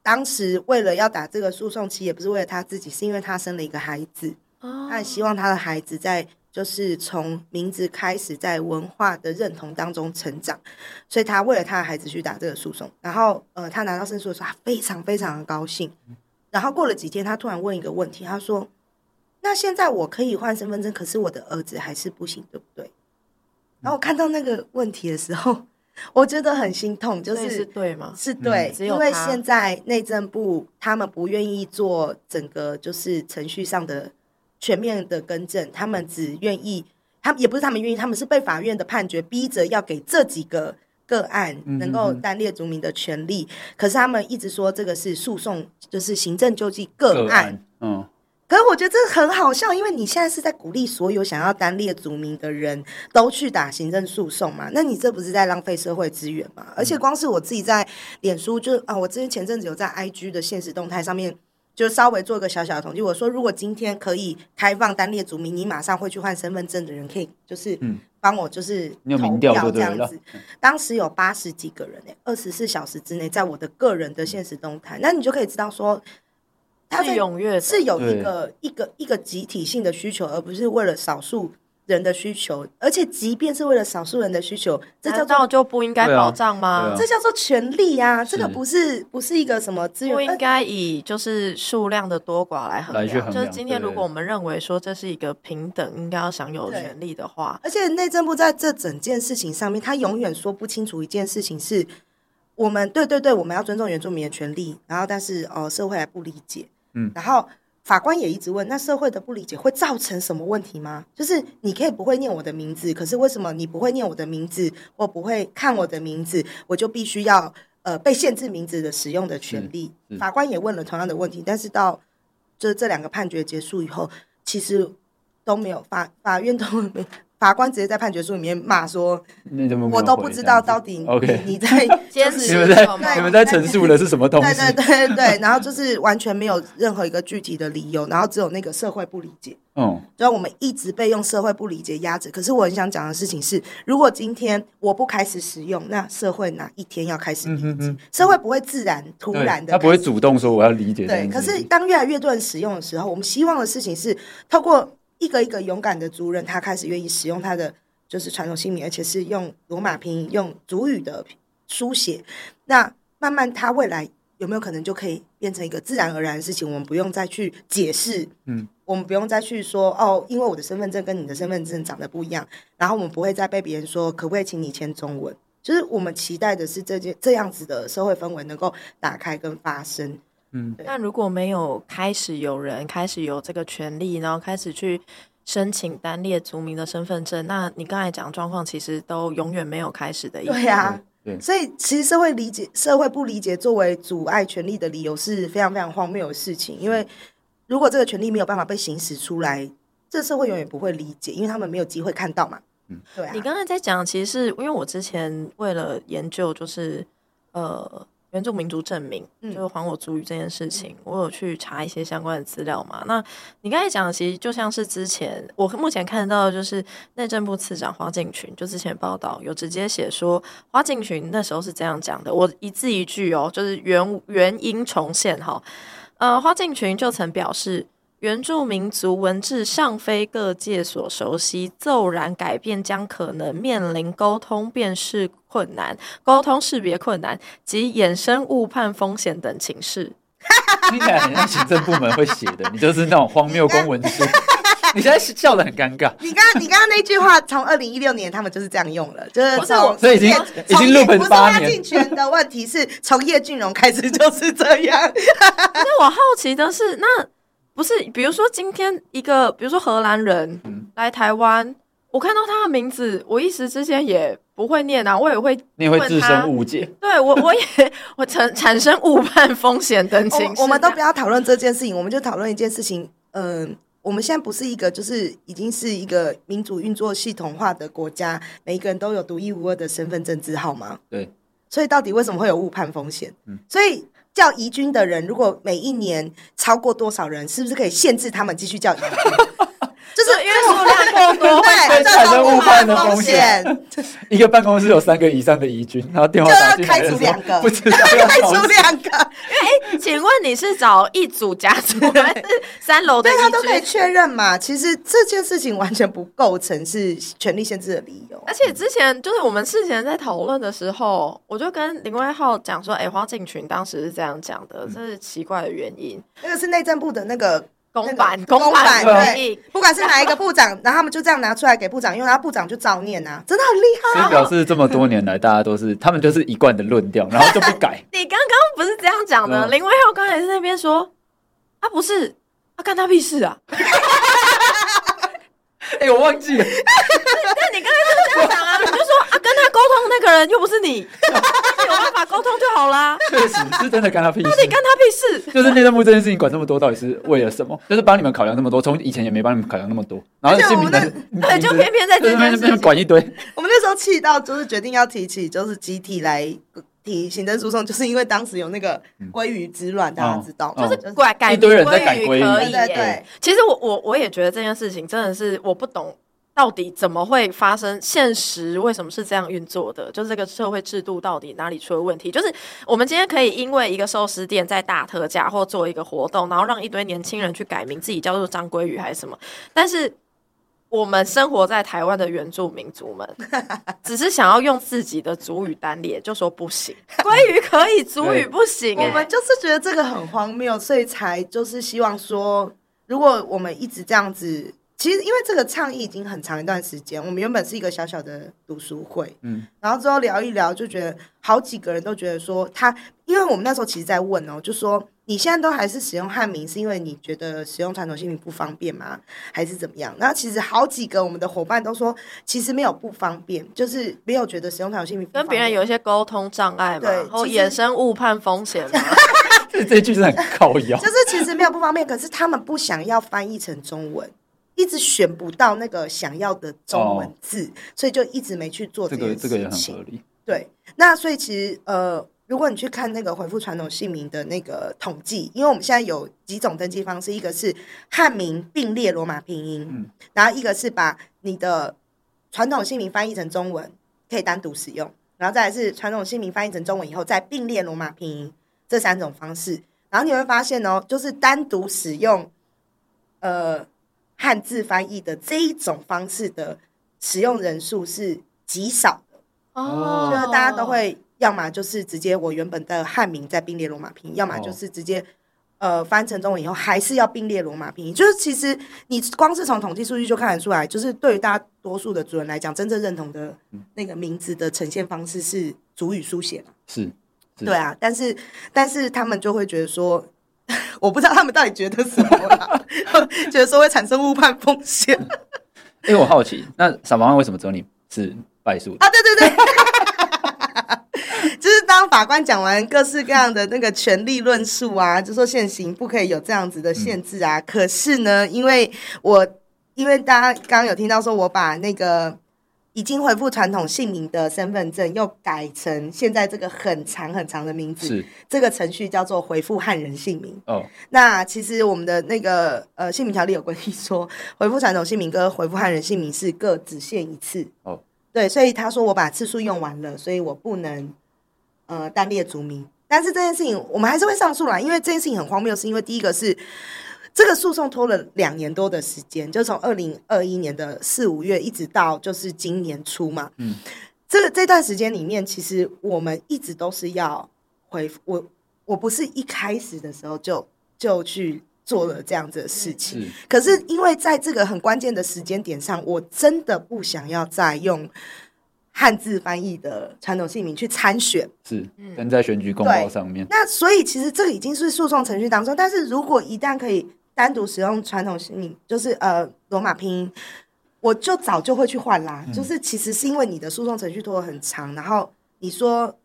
当时为了要打这个诉讼，其实也不是为了他自己，是因为他生了一个孩子。哦、他很希望他的孩子在。就是从名字开始，在文化的认同当中成长，所以他为了他的孩子去打这个诉讼。然后，呃，他拿到胜诉的时候，他非常非常的高兴。然后过了几天，他突然问一个问题，他说：“那现在我可以换身份证，可是我的儿子还是不行，对不对？”然后我看到那个问题的时候，我觉得很心痛，就是是对吗？是对，嗯，因为现在内政部他们不愿意做整个就是程序上的。全面的更正，他们只愿意，他们也不是他们愿意，他们是被法院的判决逼着要给这几个个案能够单列族民的权利。可是他们一直说这个是诉讼，就是行政救济个案。个案嗯，可是我觉得这很好笑，因为你现在是在鼓励所有想要单列族名的人都去打行政诉讼嘛？那你这不是在浪费社会资源吗？而且光是我自己在脸书就，就啊，我之前前阵子有在 IG 的现实动态上面。就稍微做个小小的统计，我说如果今天可以开放单列族名，你马上会去换身份证的人，可以就是帮我就是投票这样子。当时有八十几个人诶，二十四小时之内，在我的个人的现实动态，那你就可以知道说，他是踊跃，是有一个一个一个集体性的需求，而不是为了少数。人的需求，而且即便是为了少数人的需求，这叫做就不应该保障吗？啊啊、这叫做权利啊！这个不是不是一个什么资源，不应该以就是数量的多寡来衡量。衡量就是今天如果我们认为说这是一个平等，应该要享有权利的话，而且内政部在这整件事情上面，他永远说不清楚一件事情是：我们对对对，我们要尊重原住民的权利，然后但是哦，社会还不理解，嗯，然后。法官也一直问：那社会的不理解会造成什么问题吗？就是你可以不会念我的名字，可是为什么你不会念我的名字，或不会看我的名字，我就必须要呃被限制名字的使用的权利？法官也问了同样的问题，但是到这这两个判决结束以后，其实都没有法法院都没。法官直接在判决书里面骂说：“我都不知道到底你 你在就是你们在你们在陈述的是什么东西？对对对对，然后就是完全没有任何一个具体的理由，然后只有那个社会不理解。嗯，所以我们一直被用社会不理解压着。可是我很想讲的事情是，如果今天我不开始使用，那社会哪一天要开始理解？社会不会自然突然的，他不会主动说我要理解。对，可是当越来越多人使用的时候，我们希望的事情是透过。一个一个勇敢的族人，他开始愿意使用他的就是传统姓名，而且是用罗马拼音、用族语的书写。那慢慢，他未来有没有可能就可以变成一个自然而然的事情？我们不用再去解释，嗯，我们不用再去说哦，因为我的身份证跟你的身份证长得不一样，然后我们不会再被别人说可不可以请你签中文？就是我们期待的是这件这样子的社会氛围能够打开跟发生。嗯，但如果没有开始有人开始有这个权利，然后开始去申请单列族民的身份证，那你刚才讲的状况其实都永远没有开始的意思。对呀、啊，对，所以其实社会理解社会不理解作为阻碍权利的理由是非常非常荒谬的事情。因为如果这个权利没有办法被行使出来，这社会永远不会理解，因为他们没有机会看到嘛。嗯，对啊。你刚才在讲，其实是因为我之前为了研究，就是呃。原住民族证明，就是还我族语这件事情，嗯、我有去查一些相关的资料嘛。那你刚才讲的，其实就像是之前我目前看到的，就是内政部次长花敬群，就之前报道有直接写说，花敬群那时候是这样讲的，我一字一句哦，就是原原因重现哈。呃，花敬群就曾表示。原住民族文字尚非各界所熟悉，骤然改变将可能面临沟通辨识困难、沟通识别困难及衍生误判风险等情势。听起来很像行政部门会写的，你就是那种荒谬公文书。你现在笑的很尴尬。你刚刚你刚刚那句话，从二零一六年他们就是这样用了，就是从所以已经已经录了八年。不是花敬群的问题，是从叶俊荣开始就是这样。那我好奇的是，那。不是，比如说今天一个，比如说荷兰人来台湾，嗯、我看到他的名字，我一时之间也不会念啊，我也会，你也会自身误解，对我 我也我产产生误判风险等情我，我们都不要讨论这件事情，我们就讨论一件事情。嗯、呃，我们现在不是一个就是已经是一个民主运作系统化的国家，每一个人都有独一无二的身份证字号吗？对，所以到底为什么会有误判风险？嗯，所以。叫移军的人，如果每一年超过多少人，是不是可以限制他们继续叫？就是因为数量过多会产生误判的风险。一个办公室有三个以上的移军，然后电话打进来的时候，开除两个，不知道要开除两个。因为，请问你是找一组家族，还是三楼的？对，他都可以确认嘛。其实这件事情完全不构成是权力限制的理由。而且之前就是我们事前在讨论的时候，我就跟林威浩讲说：“哎，花敬群当时是这样讲的，这是奇怪的原因。那个是内政部的那个。”公版，公版，对，不管是哪一个部长，然后他们就这样拿出来给部长用，然后部长就照念啊，真的很厉害。所以表示这么多年来，大家都是他们就是一贯的论调，然后就不改。你刚刚不是这样讲的？林威浩刚才在那边说，啊不是，啊干他屁事啊！哎，我忘记了。那你刚才是这样讲啊？你就说啊，跟他沟通那个人又不是你。有办法沟通就好啦。确实是真的干他屁事。到底干他屁事？就是内政部这件事情管这么多，到底是为了什么？就是帮你们考量那么多，从以前也没帮你们考量那么多。然后就对，就偏偏在这边管一堆。我们那时候气到，就是决定要提起，就是集体来提行政诉讼，就是因为当时有那个鲑鱼之乱，大家知道，就是改改一堆人在改鲑鱼，可以对。其实我我我也觉得这件事情真的是我不懂。到底怎么会发生？现实为什么是这样运作的？就是这个社会制度到底哪里出了问题？就是我们今天可以因为一个寿司店在大特价或做一个活动，然后让一堆年轻人去改名，自己叫做张鲑鱼还是什么？但是我们生活在台湾的原住民族们，只是想要用自己的族语单列，就说不行，鲑鱼可以，族语不行。我们就是觉得这个很荒谬，所以才就是希望说，如果我们一直这样子。其实，因为这个倡议已经很长一段时间，我们原本是一个小小的读书会，嗯，然后之后聊一聊，就觉得好几个人都觉得说他，因为我们那时候其实在问哦，就说你现在都还是使用汉名，是因为你觉得使用传统姓名不方便吗？还是怎么样？然后其实好几个我们的伙伴都说，其实没有不方便，就是没有觉得使用传统姓名跟别人有一些沟通障碍嘛，对，然后衍生误判风险嘛，这这句是很靠腰，就是其实没有不方便，可是他们不想要翻译成中文。一直选不到那个想要的中文字，哦、所以就一直没去做这个。这个也很合理。对，那所以其实呃，如果你去看那个回复传统姓名的那个统计，因为我们现在有几种登记方式，一个是汉名并列罗马拼音，嗯，然后一个是把你的传统姓名翻译成中文，可以单独使用，然后再来是传统姓名翻译成中文以后再并列罗马拼音，这三种方式，然后你会发现哦，就是单独使用，呃。汉字翻译的这一种方式的使用人数是极少的哦，就是大家都会要么就是直接我原本的汉名再并列罗马拼音，要么就是直接呃翻成中文以后还是要并列罗马拼音。就是其实你光是从统计数据就看得出来，就是对于大多数的主人来讲，真正认同的那个名字的呈现方式是主语书写嘛？是，对啊，但是但是他们就会觉得说。我不知道他们到底觉得什么啦，觉得说会产生误判风险。因为我好奇，那傻毛汉为什么只有你是败诉？啊，对对对，就是当法官讲完各式各样的那个权利论述啊，就说现行不可以有这样子的限制啊。嗯、可是呢，因为我因为大家刚刚有听到说我把那个。已经回复传统姓名的身份证，又改成现在这个很长很长的名字。是这个程序叫做回复汉人姓名。哦，那其实我们的那个呃姓名条例有规定说，回复传统姓名跟回复汉人姓名是各只限一次。哦，对，所以他说我把次数用完了，所以我不能呃单列族名。但是这件事情我们还是会上诉啦，因为这件事情很荒谬，是因为第一个是。这个诉讼拖了两年多的时间，就从二零二一年的四五月一直到就是今年初嘛。嗯，这个这段时间里面，其实我们一直都是要回复我，我不是一开始的时候就就去做了这样子的事情。是，可是因为在这个很关键的时间点上，我真的不想要再用汉字翻译的传统姓名去参选，是跟在选举公报上面。那所以其实这个已经是诉讼程序当中，但是如果一旦可以。单独使用传统姓名，就是呃罗马拼音，我就早就会去换啦。嗯、就是其实是因为你的诉讼程序拖得很长，然后你说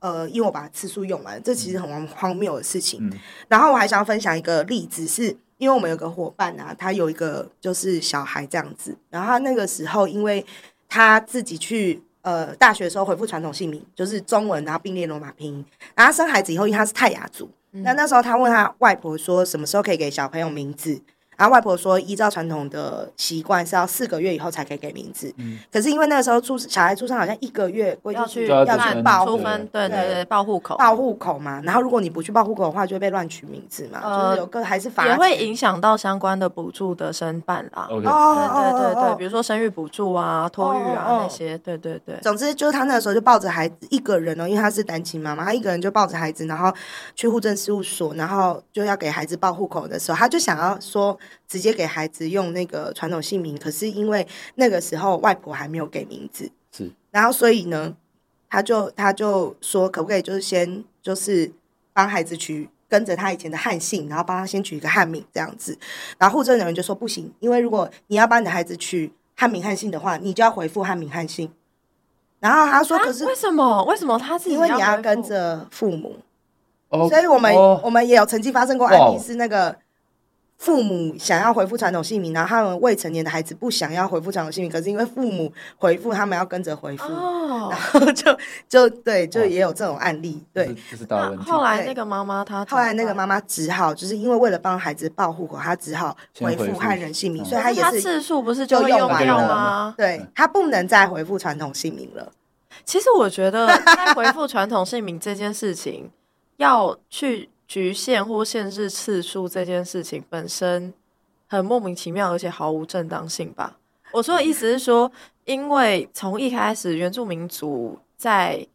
呃，因为我把次数用完，这其实很荒荒谬的事情。嗯、然后我还想要分享一个例子是，是因为我们有个伙伴啊，他有一个就是小孩这样子，然后他那个时候因为他自己去呃大学的时候回复传统姓名，就是中文，然后并列罗马拼音，然后他生孩子以后，因为他是泰雅族。那那时候他问他外婆说，什么时候可以给小朋友名字？然后外婆说，依照传统的习惯是要四个月以后才可以给名字。嗯，可是因为那个时候出小孩出生好像一个月要去要去报出分，对对对，报户口报户口嘛。然后如果你不去报户口的话，就会被乱取名字嘛。就是有个还是罚，也会影响到相关的补助的申办啦。OK，对对对，比如说生育补助啊、托育啊那些，对对对。总之就是他那个时候就抱着孩子一个人哦，因为他是单亲妈妈，他一个人就抱着孩子，然后去户政事务所，然后就要给孩子报户口的时候，他就想要说。直接给孩子用那个传统姓名，可是因为那个时候外婆还没有给名字，是，然后所以呢，他就他就说可不可以就是先就是帮孩子取跟着他以前的汉姓，然后帮他先取一个汉名这样子，然后户政人员就说不行，因为如果你要帮你的孩子取汉名汉姓的话，你就要回复汉名汉姓。然后他说可是、啊、为什么？为什么他是因为你要跟着父母，哦、所以我们、哦、我们也有曾经发生过案例是那个。父母想要回复传统姓名，然后他们未成年的孩子不想要回复传统姓名，可是因为父母回复，他们要跟着回复，哦、然后就就对，就也有这种案例。哦、对，这是大问题。后来那个妈妈她，后来那个妈妈只好就是因为为了帮孩子报户口，她只好回复汉人姓名，所以她也是次数不是就用完了吗？对，她不能再回复传统姓名了。其实我觉得在恢复传统姓名这件事情要去。局限或限制次数这件事情本身很莫名其妙，而且毫无正当性吧？我说的意思是说，因为从一开始原住民族在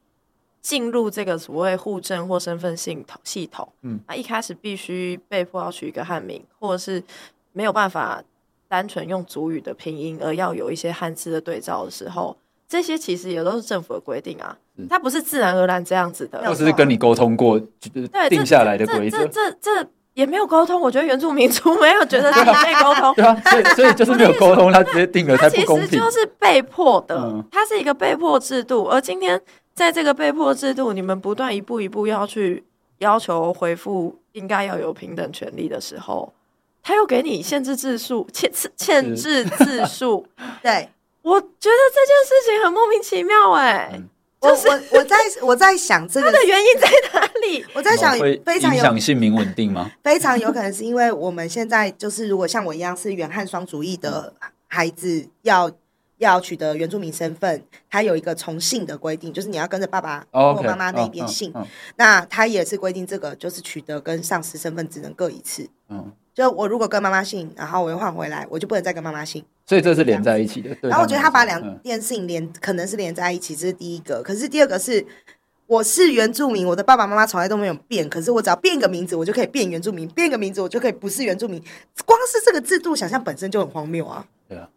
进入这个所谓户政或身份系统系统，嗯，啊，一开始必须被迫要取一个汉名，或者是没有办法单纯用族语的拼音，而要有一些汉字的对照的时候。这些其实也都是政府的规定啊，它不是自然而然这样子的，或者是跟你沟通过，就是定下来的规则。这这这也没有沟通，我觉得原住民族没有觉得 他被沟通，对啊，所以所以就是没有沟通，他直接定了，他不公平。其实就是被迫的，它是一个被迫制度。而今天在这个被迫制度，你们不断一步一步要去要求回复应该要有平等权利的时候，他又给你限制字数，限限制字数，对。我觉得这件事情很莫名其妙哎、欸，就是我我我在我在想这个 它的原因在哪里？我在想非常有影响姓名稳定吗？非常有可能是因为我们现在就是如果像我一样是原汉双族裔的孩子要要取得原住民身份，他有一个从姓的规定，就是你要跟着爸爸或妈妈那边姓。那他也是规定这个就是取得跟上司身份只能各一次。嗯。就我如果跟妈妈姓，然后我又换回来，我就不能再跟妈妈姓。所以这是连在一起的。然后我觉得他把两件事情连，可能是连在一起，这是第一个。可是第二个是，我是原住民，我的爸爸妈妈从来都没有变，可是我只要变一个名字，我就可以变原住民；变一个名字，我就可以不是原住民。光是这个制度想象本身就很荒谬啊！对啊。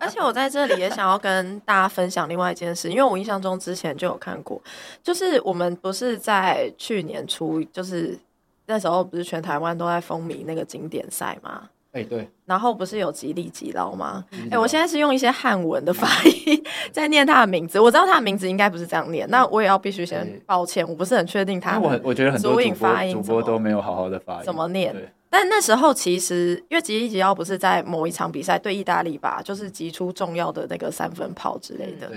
而且我在这里也想要跟大家分享另外一件事，因为我印象中之前就有看过，就是我们不是在去年初，就是。那时候不是全台湾都在风靡那个经典赛吗？哎，对。然后不是有吉利吉捞吗？哎，我现在是用一些汉文的发音在念他的名字，我知道他的名字应该不是这样念，那我也要必须先抱歉，我不是很确定他。我我觉得很多主播主播都没有好好的发音，怎么念？但那时候其实，因为吉利吉捞不是在某一场比赛对意大利吧，就是击出重要的那个三分炮之类的。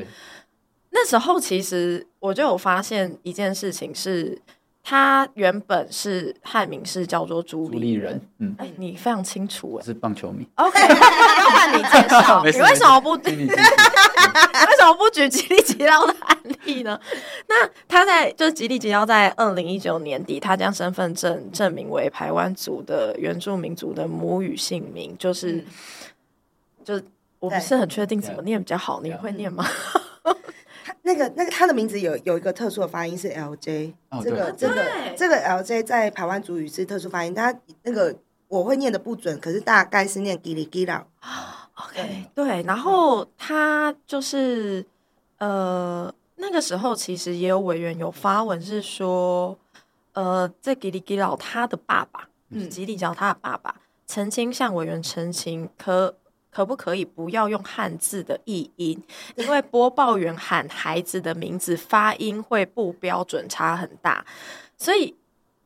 那时候其实我就有发现一件事情是。他原本是汉名是叫做朱立人，嗯，哎，你非常清楚哎，是棒球迷。OK，要换你介绍，你为什么不？为什么不举吉利吉捞的案例呢？那他在就是吉利吉捞在二零一九年底，他将身份证证明为台湾族的原住民族的母语姓名，就是，嗯、就我不是很确定怎么念比较好，你会念吗？那个那个他的名字有有一个特殊的发音是 LJ，这个这个这个 LJ 在台湾族语是特殊发音，他那个我会念的不准，可是大概是念吉利吉捞。OK，对，然后他就是呃那个时候其实也有委员有发文是说，呃这吉利吉捞他的爸爸，嗯，吉利吉捞他的爸爸曾经向委员澄清可。可不可以不要用汉字的译音？因为播报员喊孩子的名字发音会不标准，差很大。所以，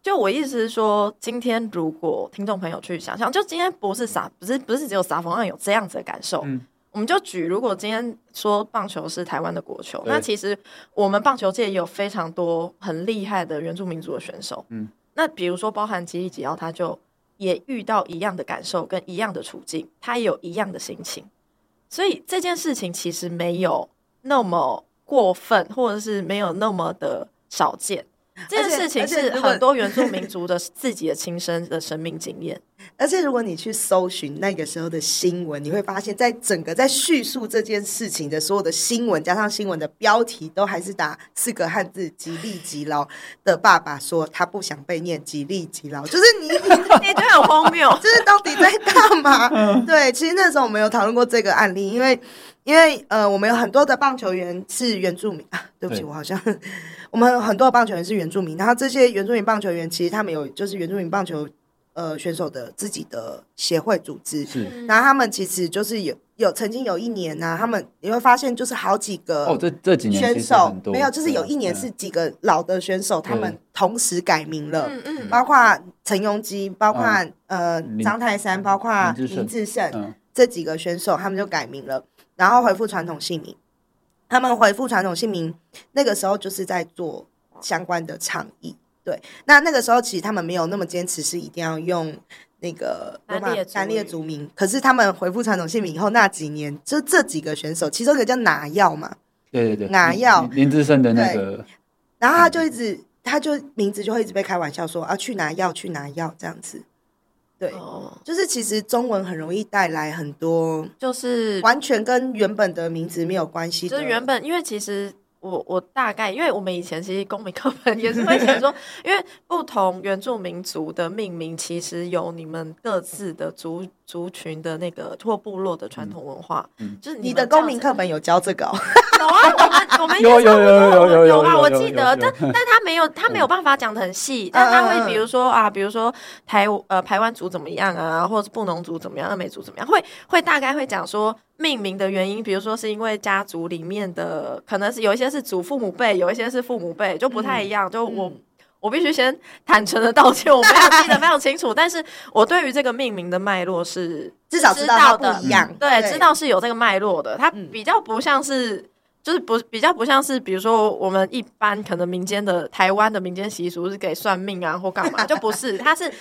就我意思是说，今天如果听众朋友去想象，就今天不是撒，不是不是只有撒丰岸有这样子的感受。嗯，我们就举，如果今天说棒球是台湾的国球，那其实我们棒球界也有非常多很厉害的原住民族的选手。嗯，那比如说包含吉利吉奥，他就。也遇到一样的感受跟一样的处境，他也有一样的心情，所以这件事情其实没有那么过分，或者是没有那么的少见。这件事情是很多原住民族的自己的亲身的生命经验。而且，如果你去搜寻那个时候的新闻，你会发现在整个在叙述这件事情的所有的新闻，加上新闻的标题，都还是打四个汉字“吉利吉劳”的爸爸说他不想被念“吉利吉劳”，就是你，你觉得很荒谬，就是到底在干嘛？对，其实那时候我们有讨论过这个案例，因为因为呃，我们有很多的棒球员是原住民啊，对不起，我好像我们有很多的棒球员是原住民，然后这些原住民棒球员其实他们有就是原住民棒球。呃，选手的自己的协会组织，是，然后他们其实就是有有曾经有一年呢、啊，他们你会发现就是好几个哦，这这几年选手没有，就是有一年是几个老的选手，他们同时改名了，嗯嗯，包括陈庸基，包括呃张泰山，包括林志胜这几个选手，他们就改名了，然后回复传统姓名。他们回复传统姓名那个时候就是在做相关的倡议。对，那那个时候其实他们没有那么坚持，是一定要用那个单列族名。可是他们恢复传统姓名以后，那几年就这几个选手，其中一个叫拿药嘛，对对对，拿药林志胜的那个，然后他就一直，他就名字就会一直被开玩笑说啊，去拿药，去拿药这样子。对，哦、就是其实中文很容易带来很多，就是完全跟原本的名字没有关系。就是原本，因为其实。我我大概，因为我们以前其实公民课本也是会写说，因为不同原住民族的命名其实有你们各自的族族群的那个或部落的传统文化，嗯，就是你，你的公民课本有教这个？有啊，我们我们有有有有有有啊，我记得，但 但他没有他没有办法讲的很细，但他会比如说啊，比如说台呃台湾族怎么样啊，或者是布农族怎么样，阿美族怎么样，会会大概会讲说。命名的原因，比如说是因为家族里面的，可能是有一些是祖父母辈，有一些是父母辈，就不太一样。嗯、就我，我必须先坦诚的道歉，我没有记得非常清楚。但是我对于这个命名的脉络是至少知道的，一样，对，对知道是有这个脉络的。它比较不像是，就是不比较不像是，比如说我们一般可能民间的台湾的民间习俗是给算命啊或干嘛，就不是，它是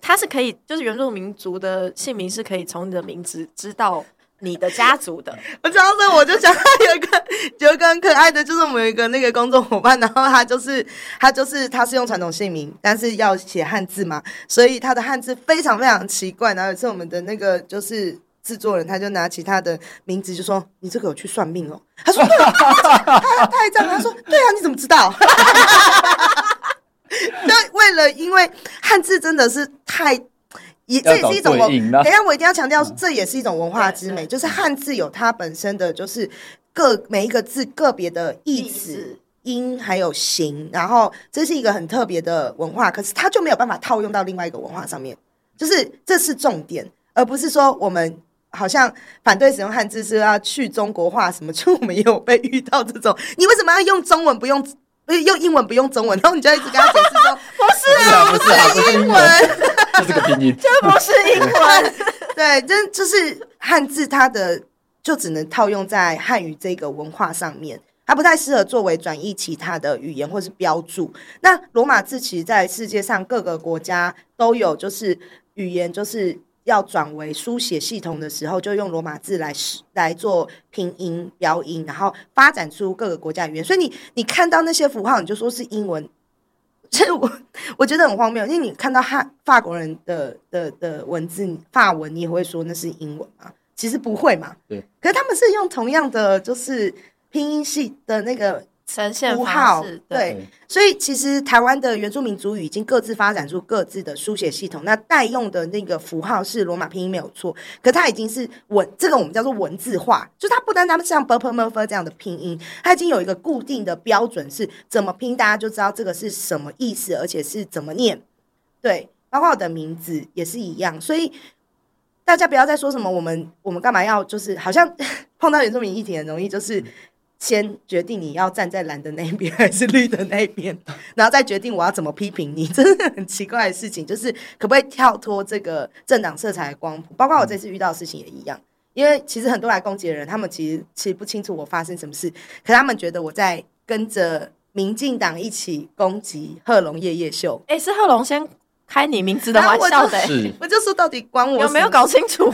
它是可以，就是原住民族的姓名是可以从你的名字知道。你的家族的，我知道这，我就想到有一个 有一个很可爱的，就是我们有一个那个工作伙伴，然后他就是他就是他是用传统姓名，但是要写汉字嘛，所以他的汉字非常非常奇怪。然后有一次我们的那个就是制作人，他就拿起他的名字就说：“你这个有去算命哦？”他说：“ 对啊，他他还这样，他说：“对啊，你怎么知道？”就为了因为汉字真的是太。也这也是一种文，等下我一定要强调，这也是一种文化之美，就是汉字有它本身的就是各每一个字个别的意思、音还有形，然后这是一个很特别的文化，可是它就没有办法套用到另外一个文化上面，就是这是重点。而不是说我们好像反对使用汉字是要去中国化什么？就我们也有被遇到这种，你为什么要用中文不用？不是用英文不用中文，然后你就一直跟他解释说 不是啊，不是啊，不是英文，这是个拼音，这不是英文。对，这就是汉字，它的就只能套用在汉语这个文化上面，它不太适合作为转译其他的语言或是标注。那罗马字其实在世界上各个国家都有，就是语言就是。要转为书写系统的时候，就用罗马字来来做拼音标音，然后发展出各个国家语言。所以你你看到那些符号，你就说是英文，这我我觉得很荒谬。因为你看到汉法国人的的的文字法文，你也会说那是英文吗？其实不会嘛。对。可是他们是用同样的就是拼音系的那个。呈现符号对，对，所以其实台湾的原住民族语已经各自发展出各自的书写系统。那代用的那个符号是罗马拼音没有错，可它已经是文，这个我们叫做文字化，就它不单单像 b p m f 这样的拼音，它已经有一个固定的标准，是怎么拼，大家就知道这个是什么意思，而且是怎么念。对，包括我的名字也是一样，所以大家不要再说什么我们我们干嘛要就是好像 碰到原住民议题很容易就是。先决定你要站在蓝的那一边还是绿的那一边，然后再决定我要怎么批评你，真的很奇怪的事情。就是可不可以跳脱这个政党色彩的光谱？包括我这次遇到的事情也一样，因为其实很多来攻击的人，他们其实其实不清楚我发生什么事，可他们觉得我在跟着民进党一起攻击贺龙夜夜秀。哎、欸，是贺龙先开你名字的玩笑的、欸，我就，说到底关我有没有搞清楚？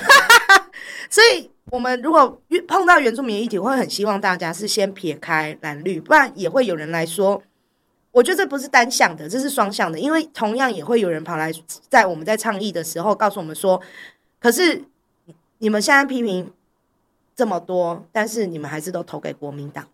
所以。我们如果遇碰到原住民议题，我会很希望大家是先撇开蓝绿，不然也会有人来说，我觉得这不是单向的，这是双向的，因为同样也会有人跑来在我们在倡议的时候告诉我们说，可是你们现在批评这么多，但是你们还是都投给国民党，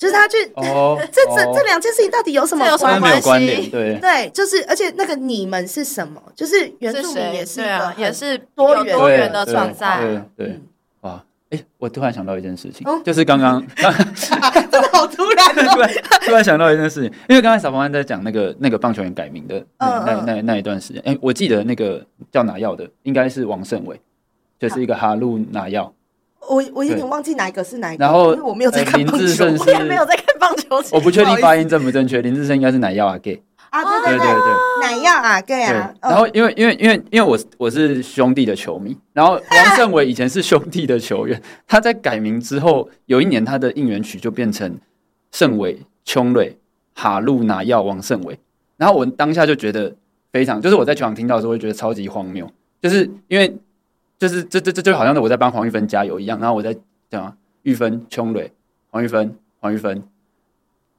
就是他去、哦、这这这两件事情到底有什么有什么关系？对对，就是而且那个你们是什么？就是原住民也是也是多元多元的存在，对。对对哇，哎、欸，我突然想到一件事情，哦、就是刚刚 真的好突然、哦突然，突然想到一件事情，因为刚才小朋友在讲那个那个棒球员改名的那、嗯、那那那，一段时间，哎、欸，我记得那个叫拿药的，应该是王胜伟，就是一个哈路拿药。我我有点忘记哪一个是哪一个，然后我没有在看棒球，我也没有在看棒球，我不确定发音正不正确，林志胜应该是奶药啊给。啊，对对对对，奶药啊，对。啊。然后因为因为因为因为我我是兄弟的球迷，然后王胜伟以前是兄弟的球员，他在改名之后，有一年他的应援曲就变成胜伟琼磊哈路拿药王胜伟，然后我当下就觉得非常，就是我在球场听到的时候会觉得超级荒谬，就是因为就是这这这就好像是我在帮黄玉芬加油一样，然后我在讲玉芬琼磊黄玉芬黄玉芬。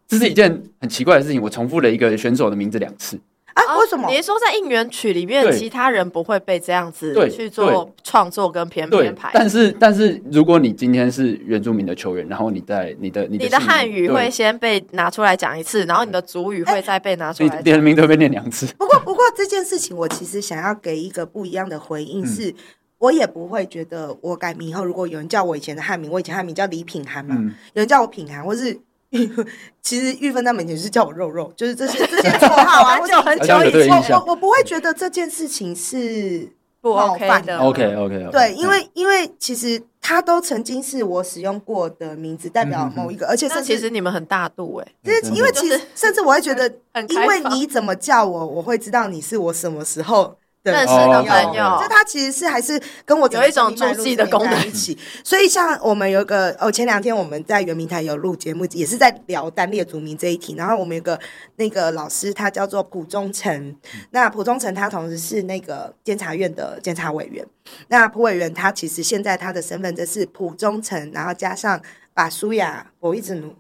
这是一件很奇怪的事情，我重复了一个选手的名字两次啊？为什么？你是说在应援曲里面，其他人不会被这样子去做创作跟编编排？但是，但是如果你今天是原住民的球员，然后你在你的你的，你的汉语会先被拿出来讲一次，然后你的族语会再被拿出来讲，你的名字会被念两次。不过，不过这件事情我其实想要给一个不一样的回应是，是、嗯、我也不会觉得我改名以后，如果有人叫我以前的汉名，我以前汉名叫李品涵嘛，嗯、有人叫我品涵，或是。其实玉芬他们以前是叫我肉肉，就是这些这些绰号啊，很久很久以前，我我我不会觉得这件事情是不 OK 的。OK OK 对，因为因为其实他都曾经是我使用过的名字，代表某一个，而且是其实你们很大度哎，因为因为其实甚至我会觉得，因为你怎么叫我，我会知道你是我什么时候。认识的朋友，就他其实是还是跟我有一种助记的功能一起。所以像我们有一个哦，前两天我们在圆明台有录节目，也是在聊单列族名这一题。然后我们有个那个老师，他叫做蒲忠诚。那蒲忠诚他同时是那个监察院的监察委员。那蒲委员他其实现在他的身份就是蒲忠诚，然后加上把苏雅我一直努，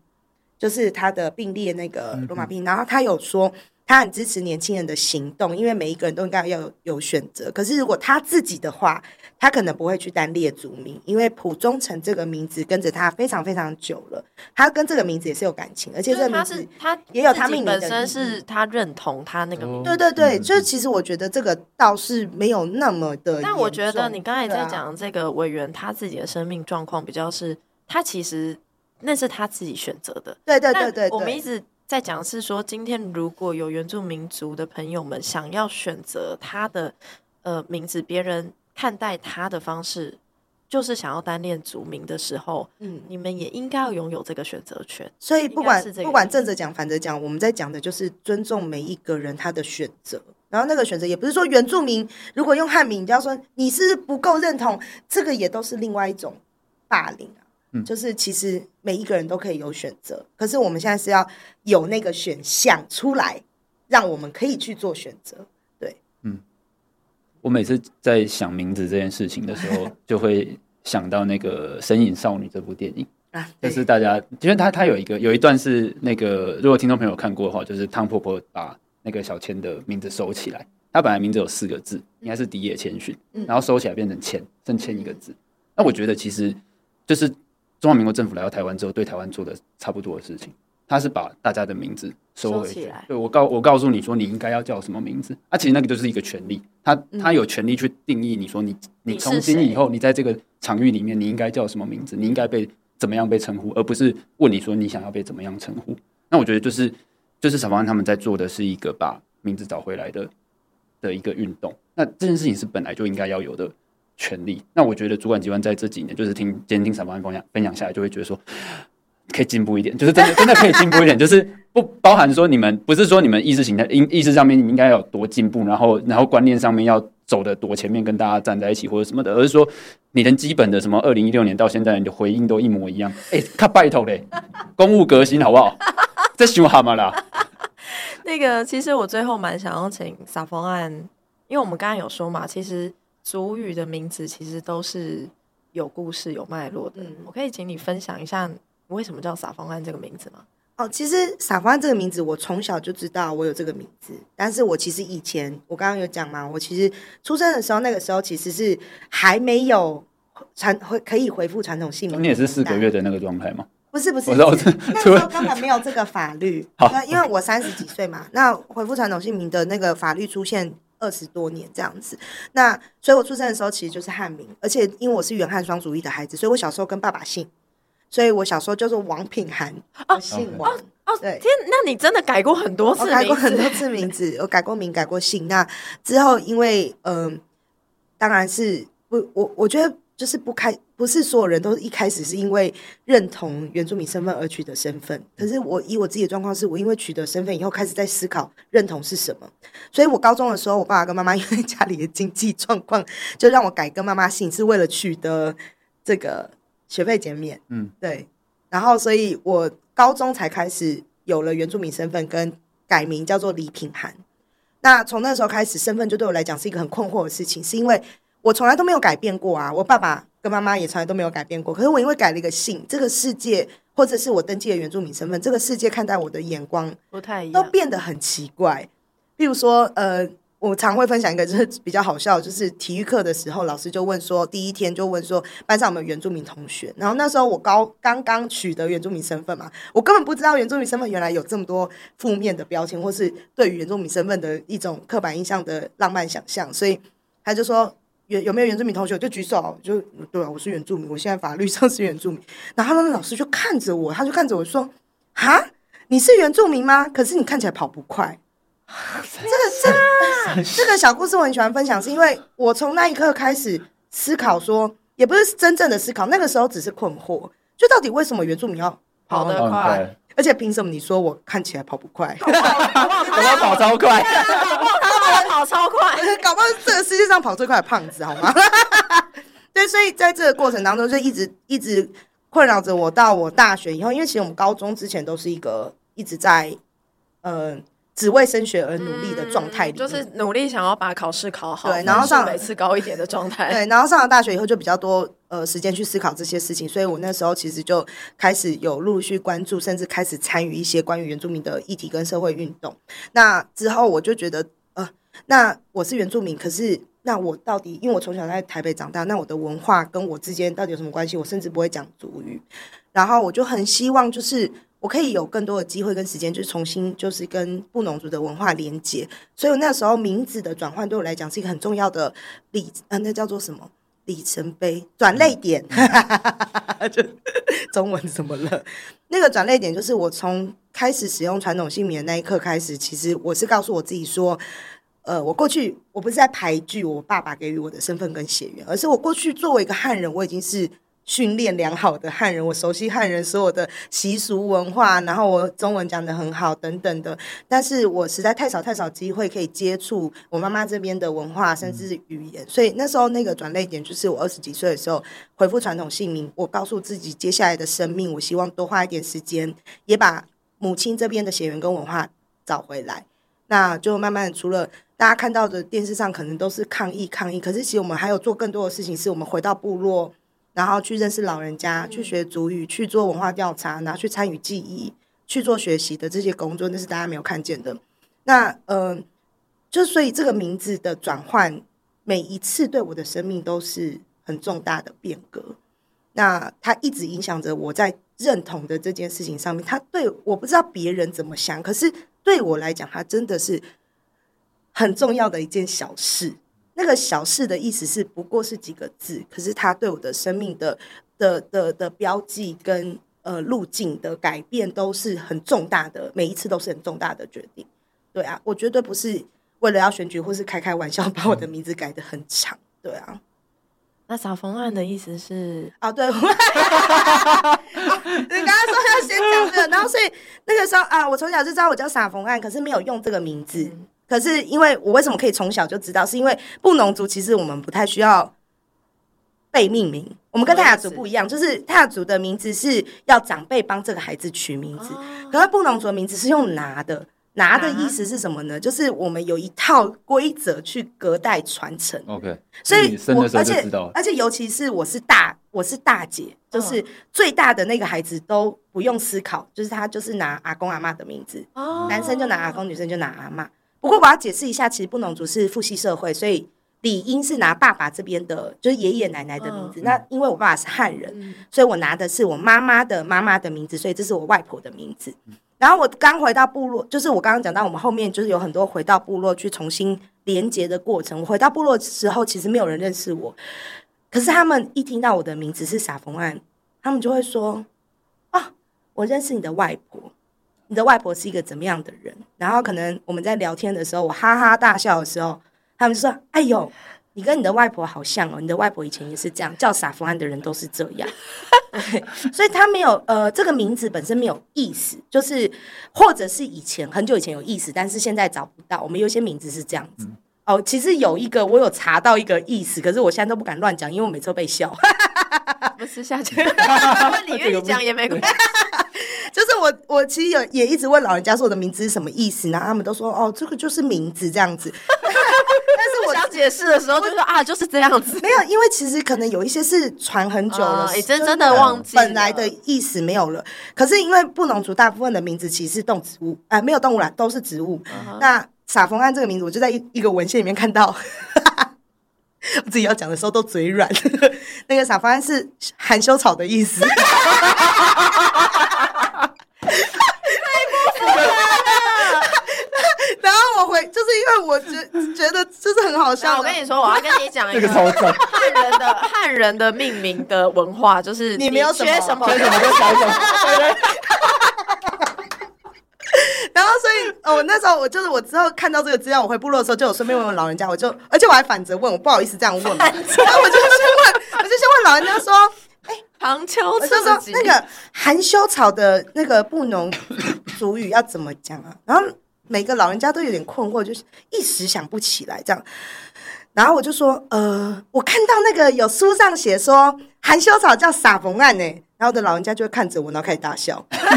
就是他的并列那个罗马病。然后他有说。他很支持年轻人的行动，因为每一个人都应该要有有选择。可是如果他自己的话，他可能不会去单列族名，因为蒲忠诚这个名字跟着他非常非常久了，他跟这个名字也是有感情，而且这个名字他也有他命名的本身是他认同他那个名字。对对对，就是其实我觉得这个倒是没有那么的。但我觉得你刚才在讲这个委员他自己的生命状况比较是，他其实那是他自己选择的。对对对对，我们一直。在讲是说，今天如果有原住民族的朋友们想要选择他的呃名字，别人看待他的方式，就是想要单恋族名的时候，嗯，你们也应该要拥有这个选择权。所以不管不管正着讲反着讲，我们在讲的就是尊重每一个人他的选择。然后那个选择也不是说原住民如果用汉名，就要说你是不够认同，这个也都是另外一种霸凌啊。嗯，就是其实每一个人都可以有选择，可是我们现在是要有那个选项出来，让我们可以去做选择。对，嗯，我每次在想名字这件事情的时候，就会想到那个《神影少女》这部电影啊，就是大家，因为他他有一个有一段是那个，如果听众朋友看过的话，就是汤婆婆把。那个小千的名字收起来，她本来名字有四个字，应该是荻野千寻，然后收起来变成千，剩千一个字。那我觉得其实就是中华民国政府来到台湾之后，对台湾做的差不多的事情，他是把大家的名字收回去。对，我告我告诉你说，你应该要叫什么名字？啊，其实那个就是一个权利，他他有权利去定义你说你你从今以后你在这个场域里面你应该叫什么名字，你应该被怎么样被称呼，而不是问你说你想要被怎么样称呼。那我觉得就是。就是小方他们在做的是一个把名字找回来的的一个运动，那这件事情是本来就应该要有的权利。那我觉得主管机关在这几年，就是听监听撒丰安分享分享下来，就会觉得说可以进步一点，就是真的真的可以进步一点，就是不包含说你们不是说你们意识形态意意识上面你应该有多进步，然后然后观念上面要走得多前面，跟大家站在一起或者什么的，而是说你连基本的什么二零一六年到现在你的回应都一模一样。哎、欸，看拜托嘞，公务革新好不好？这凶蛤蟆啦！那个，其实我最后蛮想要请撒丰安，因为我们刚刚有说嘛，其实族语的名字其实都是有故事、有脉络的。嗯，我可以请你分享一下，为什么叫撒丰安这个名字吗？哦，其实撒丰安这个名字，我从小就知道我有这个名字，但是我其实以前我刚刚有讲嘛，我其实出生的时候，那个时候其实是还没有传回可以回复传统姓名。你也是四个月的那个状态吗？不是不是，那时候根本没有这个法律。那因为我三十几岁嘛，那回复传统姓名的那个法律出现二十多年这样子。那所以我出生的时候其实就是汉民，而且因为我是原汉双主义的孩子，所以我小时候跟爸爸姓，所以我小时候叫做王品涵，哦，姓王。哦，对，天，那你真的改过很多次，改过很多次名字，我改过名，改过姓。那之后因为嗯、呃，当然是不，我我觉得。就是不开，不是所有人都一开始是因为认同原住民身份而取得身份。可是我以我自己的状况，是我因为取得身份以后，开始在思考认同是什么。所以我高中的时候，我爸爸跟妈妈 因为家里的经济状况，就让我改跟妈妈姓，是为了取得这个学费减免。嗯，对。然后，所以我高中才开始有了原住民身份，跟改名叫做李品涵。那从那时候开始，身份就对我来讲是一个很困惑的事情，是因为。我从来都没有改变过啊，我爸爸跟妈妈也从来都没有改变过。可是我因为改了一个姓，这个世界或者是我登记的原住民身份，这个世界看待我的眼光不太一样，都变得很奇怪。譬如说，呃，我常会分享一个就是比较好笑，就是体育课的时候，老师就问说，第一天就问说班上有没有原住民同学。然后那时候我高刚刚取得原住民身份嘛，我根本不知道原住民身份原来有这么多负面的标签，或是对于原住民身份的一种刻板印象的浪漫想象，所以他就说。有有没有原住民同学？就举手，就对啊，我是原住民，我现在法律上是原住民。然后那个老师就看着我，他就看着我说：“哈，你是原住民吗？可是你看起来跑不快。”这个这这个小故事我很喜欢分享，是因为我从那一刻开始思考说，说也不是真正的思考，那个时候只是困惑，就到底为什么原住民要跑得快？而且凭什么你说我看起来跑不快？我要跑超快。跑超快，搞不好这个世界上跑最快的胖子，好吗？对，所以在这个过程当中，就一直一直困扰着我。到我大学以后，因为其实我们高中之前都是一个一直在呃只为升学而努力的状态里、嗯，就是努力想要把考试考好，对，然后上每次高一点的状态。对，然后上了大学以后，就比较多呃时间去思考这些事情，所以我那时候其实就开始有陆续关注，甚至开始参与一些关于原住民的议题跟社会运动。那之后，我就觉得。那我是原住民，可是那我到底，因为我从小在台北长大，那我的文化跟我之间到底有什么关系？我甚至不会讲族语，然后我就很希望，就是我可以有更多的机会跟时间，就是重新就是跟布农族的文化连接。所以我那时候名字的转换对我来讲是一个很重要的里，呃，那叫做什么里程碑、转泪点？就中文怎么了？那个转泪点就是我从开始使用传统姓名的那一刻开始，其实我是告诉我自己说。呃，我过去我不是在排拒我爸爸给予我的身份跟血缘，而是我过去作为一个汉人，我已经是。训练良好的汉人，我熟悉汉人所有的习俗文化，然后我中文讲得很好等等的，但是我实在太少太少机会可以接触我妈妈这边的文化，甚至是语言，所以那时候那个转泪点就是我二十几岁的时候回复传统姓名，我告诉自己接下来的生命，我希望多花一点时间，也把母亲这边的血缘跟文化找回来，那就慢慢除了大家看到的电视上可能都是抗议抗议，可是其实我们还有做更多的事情，是我们回到部落。然后去认识老人家，去学族语，去做文化调查，然后去参与记忆，去做学习的这些工作，那是大家没有看见的。那嗯、呃，就所以这个名字的转换，每一次对我的生命都是很重大的变革。那它一直影响着我在认同的这件事情上面。它对我不知道别人怎么想，可是对我来讲，它真的是很重要的一件小事。那个小事的意思是不过是几个字，可是它对我的生命的的的的标记跟呃路径的改变都是很重大的，每一次都是很重大的决定。对啊，我绝对不是为了要选举或是开开玩笑把我的名字改的很长。对啊，那撒丰案的意思是啊，对，你刚刚说要先讲这个，然后所以那个时候啊，我从小就知道我叫撒丰案，可是没有用这个名字。嗯可是，因为我为什么可以从小就知道？是因为布农族其实我们不太需要被命名，我们跟泰雅族不一样，就是泰雅族的名字是要长辈帮这个孩子取名字，可是布农族的名字是用拿的，拿的意思是什么呢？就是我们有一套规则去隔代传承。OK，所以我而且而且尤其是我是大我是大姐，就是最大的那个孩子都不用思考，就是他就是拿阿公阿嬷的名字，男生就拿阿公，女生就拿阿嬷。不过我要解释一下，其实布农族是父系社会，所以理应是拿爸爸这边的，就是爷爷奶奶的名字。嗯、那因为我爸爸是汉人，嗯、所以我拿的是我妈妈的妈妈的名字，所以这是我外婆的名字。嗯、然后我刚回到部落，就是我刚刚讲到，我们后面就是有很多回到部落去重新连接的过程。我回到部落的时候，其实没有人认识我，可是他们一听到我的名字是撒丰案，他们就会说：“啊，我认识你的外婆。”你的外婆是一个怎么样的人？然后可能我们在聊天的时候，我哈哈大笑的时候，他们就说：“哎呦，你跟你的外婆好像哦，你的外婆以前也是这样，叫傻福安的人都是这样。”所以他没有呃，这个名字本身没有意思，就是或者是以前很久以前有意思，但是现在找不到。我们有些名字是这样子、嗯、哦，其实有一个我有查到一个意思，可是我现在都不敢乱讲，因为我每次都被笑。不是下去，你愿意讲也没关系。就是我，我其实有也一直问老人家说我的名字是什么意思，然后他们都说哦，这个就是名字这样子。但是我想解释的时候就说啊，就是这样子。没有，因为其实可能有一些是传很久了，你真真的忘记本来的意思没有了。可是因为布农族大部分的名字其实是动植物，哎，没有动物啦，都是植物。那撒丰案这个名字，我就在一一个文献里面看到。我自己要讲的时候都嘴软。那个撒丰案是含羞草的意思。然后我回，就是因为我觉 觉得就是很好笑。我跟你说，我要跟你讲一个 汉人的汉人的命名的文化，就是你没有缺什么，缺什么就少什么。然后，所以，我那时候我就是我之后看到这个资料，我回部落的时候，就有顺便问问老人家，我就而且我还反着问，我不好意思这样问，然后我就先问，我就先问老人家说。杭秋，我就说那个含羞草的那个布农族语要怎么讲啊？然后每个老人家都有点困惑，就是一时想不起来这样。然后我就说，呃，我看到那个有书上写说含羞草叫撒冯案呢。然后我的老人家就会看着我，然后开始大笑。他说：“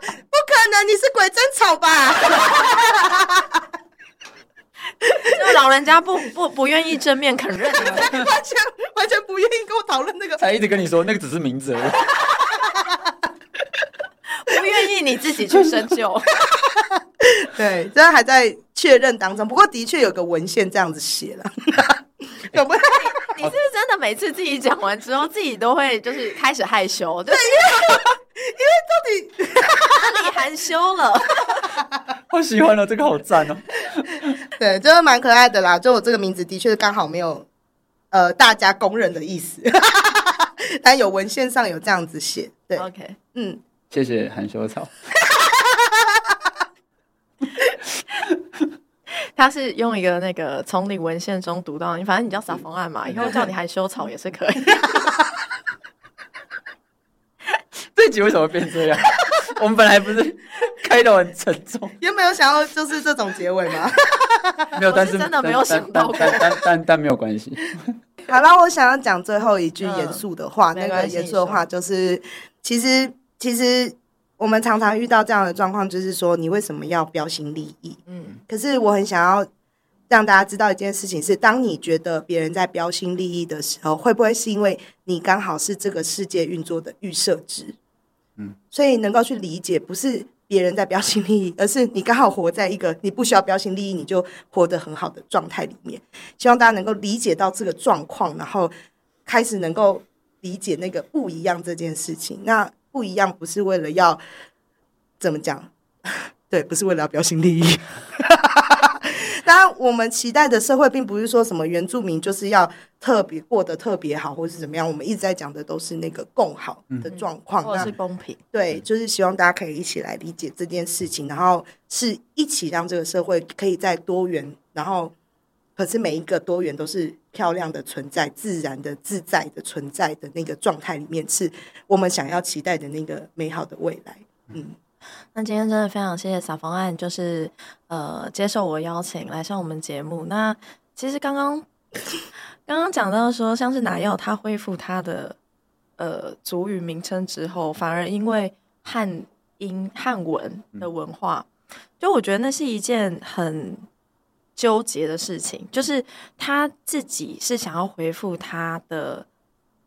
不可能，你是鬼针草吧？” 就老人家不不不愿意正面承认，完全完全不愿意跟我讨论那个，才一直跟你说那个只是名字而已，不愿意你自己去深究。对，这还在确认当中。不过的确有个文献这样子写了，有没有？你是不是真的每次自己讲完之后，自己都会就是开始害羞？对，因为因为到底 哪里含羞了？我喜欢了，这个好赞哦。对，就是蛮可爱的啦。就我这个名字的确刚好没有呃大家公认的意思，但有文献上有这样子写。对，OK，嗯，谢谢含羞草。他是用一个那个从你文献中读到你，反正你叫撒丰案嘛，以后叫你含羞草也是可以。这集为什么变这样？我们本来不是开头很沉重，有没有想要就是这种结尾吗？没有，但是真的没有想到但但但但，但，但没有关系。好了，我想要讲最后一句严肃的话，嗯、那个严肃的话就是，其实其实我们常常遇到这样的状况，就是说你为什么要标新立异？嗯，可是我很想要让大家知道一件事情是，当你觉得别人在标新立异的时候，会不会是因为你刚好是这个世界运作的预设值？嗯，所以能够去理解，不是别人在标新立异，而是你刚好活在一个你不需要标新立异，你就活得很好的状态里面。希望大家能够理解到这个状况，然后开始能够理解那个不一样这件事情。那不一样不是为了要怎么讲？对，不是为了要标新立异。当然，我们期待的社会并不是说什么原住民就是要特别过得特别好，或是怎么样。我们一直在讲的都是那个共好的状况，或是公平。对，就是希望大家可以一起来理解这件事情，然后是一起让这个社会可以在多元，然后可是每一个多元都是漂亮的存在、自然的自在的存在的那个状态里面，是我们想要期待的那个美好的未来。嗯。那今天真的非常谢谢撒方案，就是呃接受我邀请来上我们节目。那其实刚刚刚刚讲到说，像是哪药他恢复他的呃族语名称之后，反而因为汉英汉文的文化，就我觉得那是一件很纠结的事情，就是他自己是想要回复他的。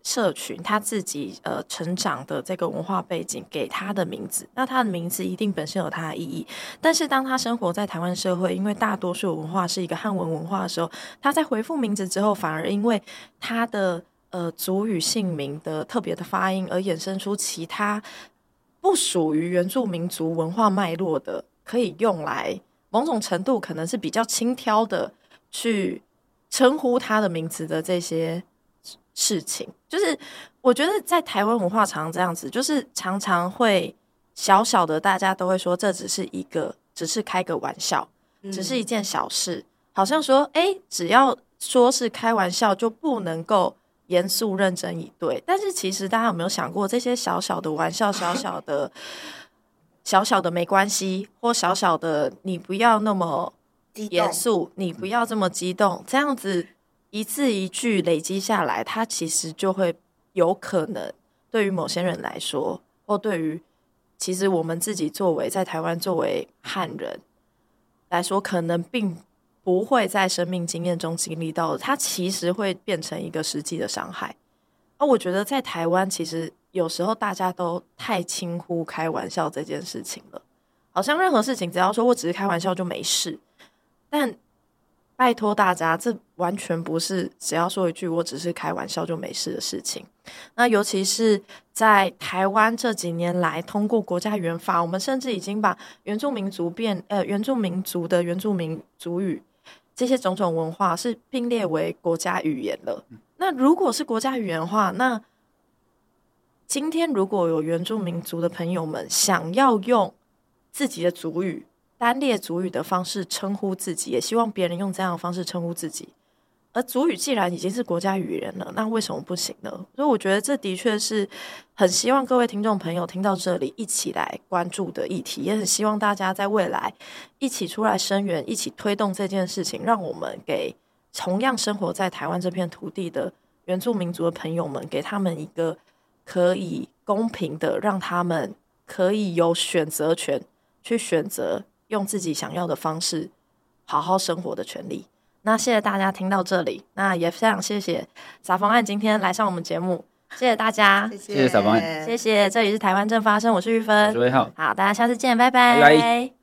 社群他自己呃成长的这个文化背景给他的名字，那他的名字一定本身有他的意义。但是当他生活在台湾社会，因为大多数文化是一个汉文文化的时候，他在回复名字之后，反而因为他的呃族语姓名的特别的发音，而衍生出其他不属于原住民族文化脉络的，可以用来某种程度可能是比较轻佻的去称呼他的名字的这些。事情就是，我觉得在台湾文化常常这样子，就是常常会小小的，大家都会说这只是一个，只是开个玩笑，只是一件小事，好像说，哎，只要说是开玩笑，就不能够严肃认真以对。但是其实大家有没有想过，这些小小的玩笑，小小的、小小的没关系，或小小的你不要那么严肃，你不要这么激动，这样子。一字一句累积下来，它其实就会有可能对于某些人来说，或对于其实我们自己作为在台湾作为汉人来说，可能并不会在生命经验中经历到的，它其实会变成一个实际的伤害。而我觉得在台湾，其实有时候大家都太轻忽开玩笑这件事情了，好像任何事情只要说我只是开玩笑就没事，但。拜托大家，这完全不是只要说一句“我只是开玩笑”就没事的事情。那尤其是在台湾这几年来，通过国家语言法，我们甚至已经把原住民族变呃原住民族的原住民族语这些种种文化是并列为国家语言了。那如果是国家语言的话，那今天如果有原住民族的朋友们想要用自己的族语，单列族语的方式称呼自己，也希望别人用这样的方式称呼自己。而族语既然已经是国家语言了，那为什么不行呢？所以我觉得这的确是很希望各位听众朋友听到这里一起来关注的议题，也很希望大家在未来一起出来声援，一起推动这件事情，让我们给同样生活在台湾这片土地的原住民族的朋友们，给他们一个可以公平的，让他们可以有选择权去选择。用自己想要的方式好好生活的权利。那谢谢大家听到这里，那也非常谢谢撒方案今天来上我们节目，谢谢大家，谢谢撒方案，谢谢。这里是台湾正发生，我是玉芬，我是好，好，大家下次见，拜拜。拜拜。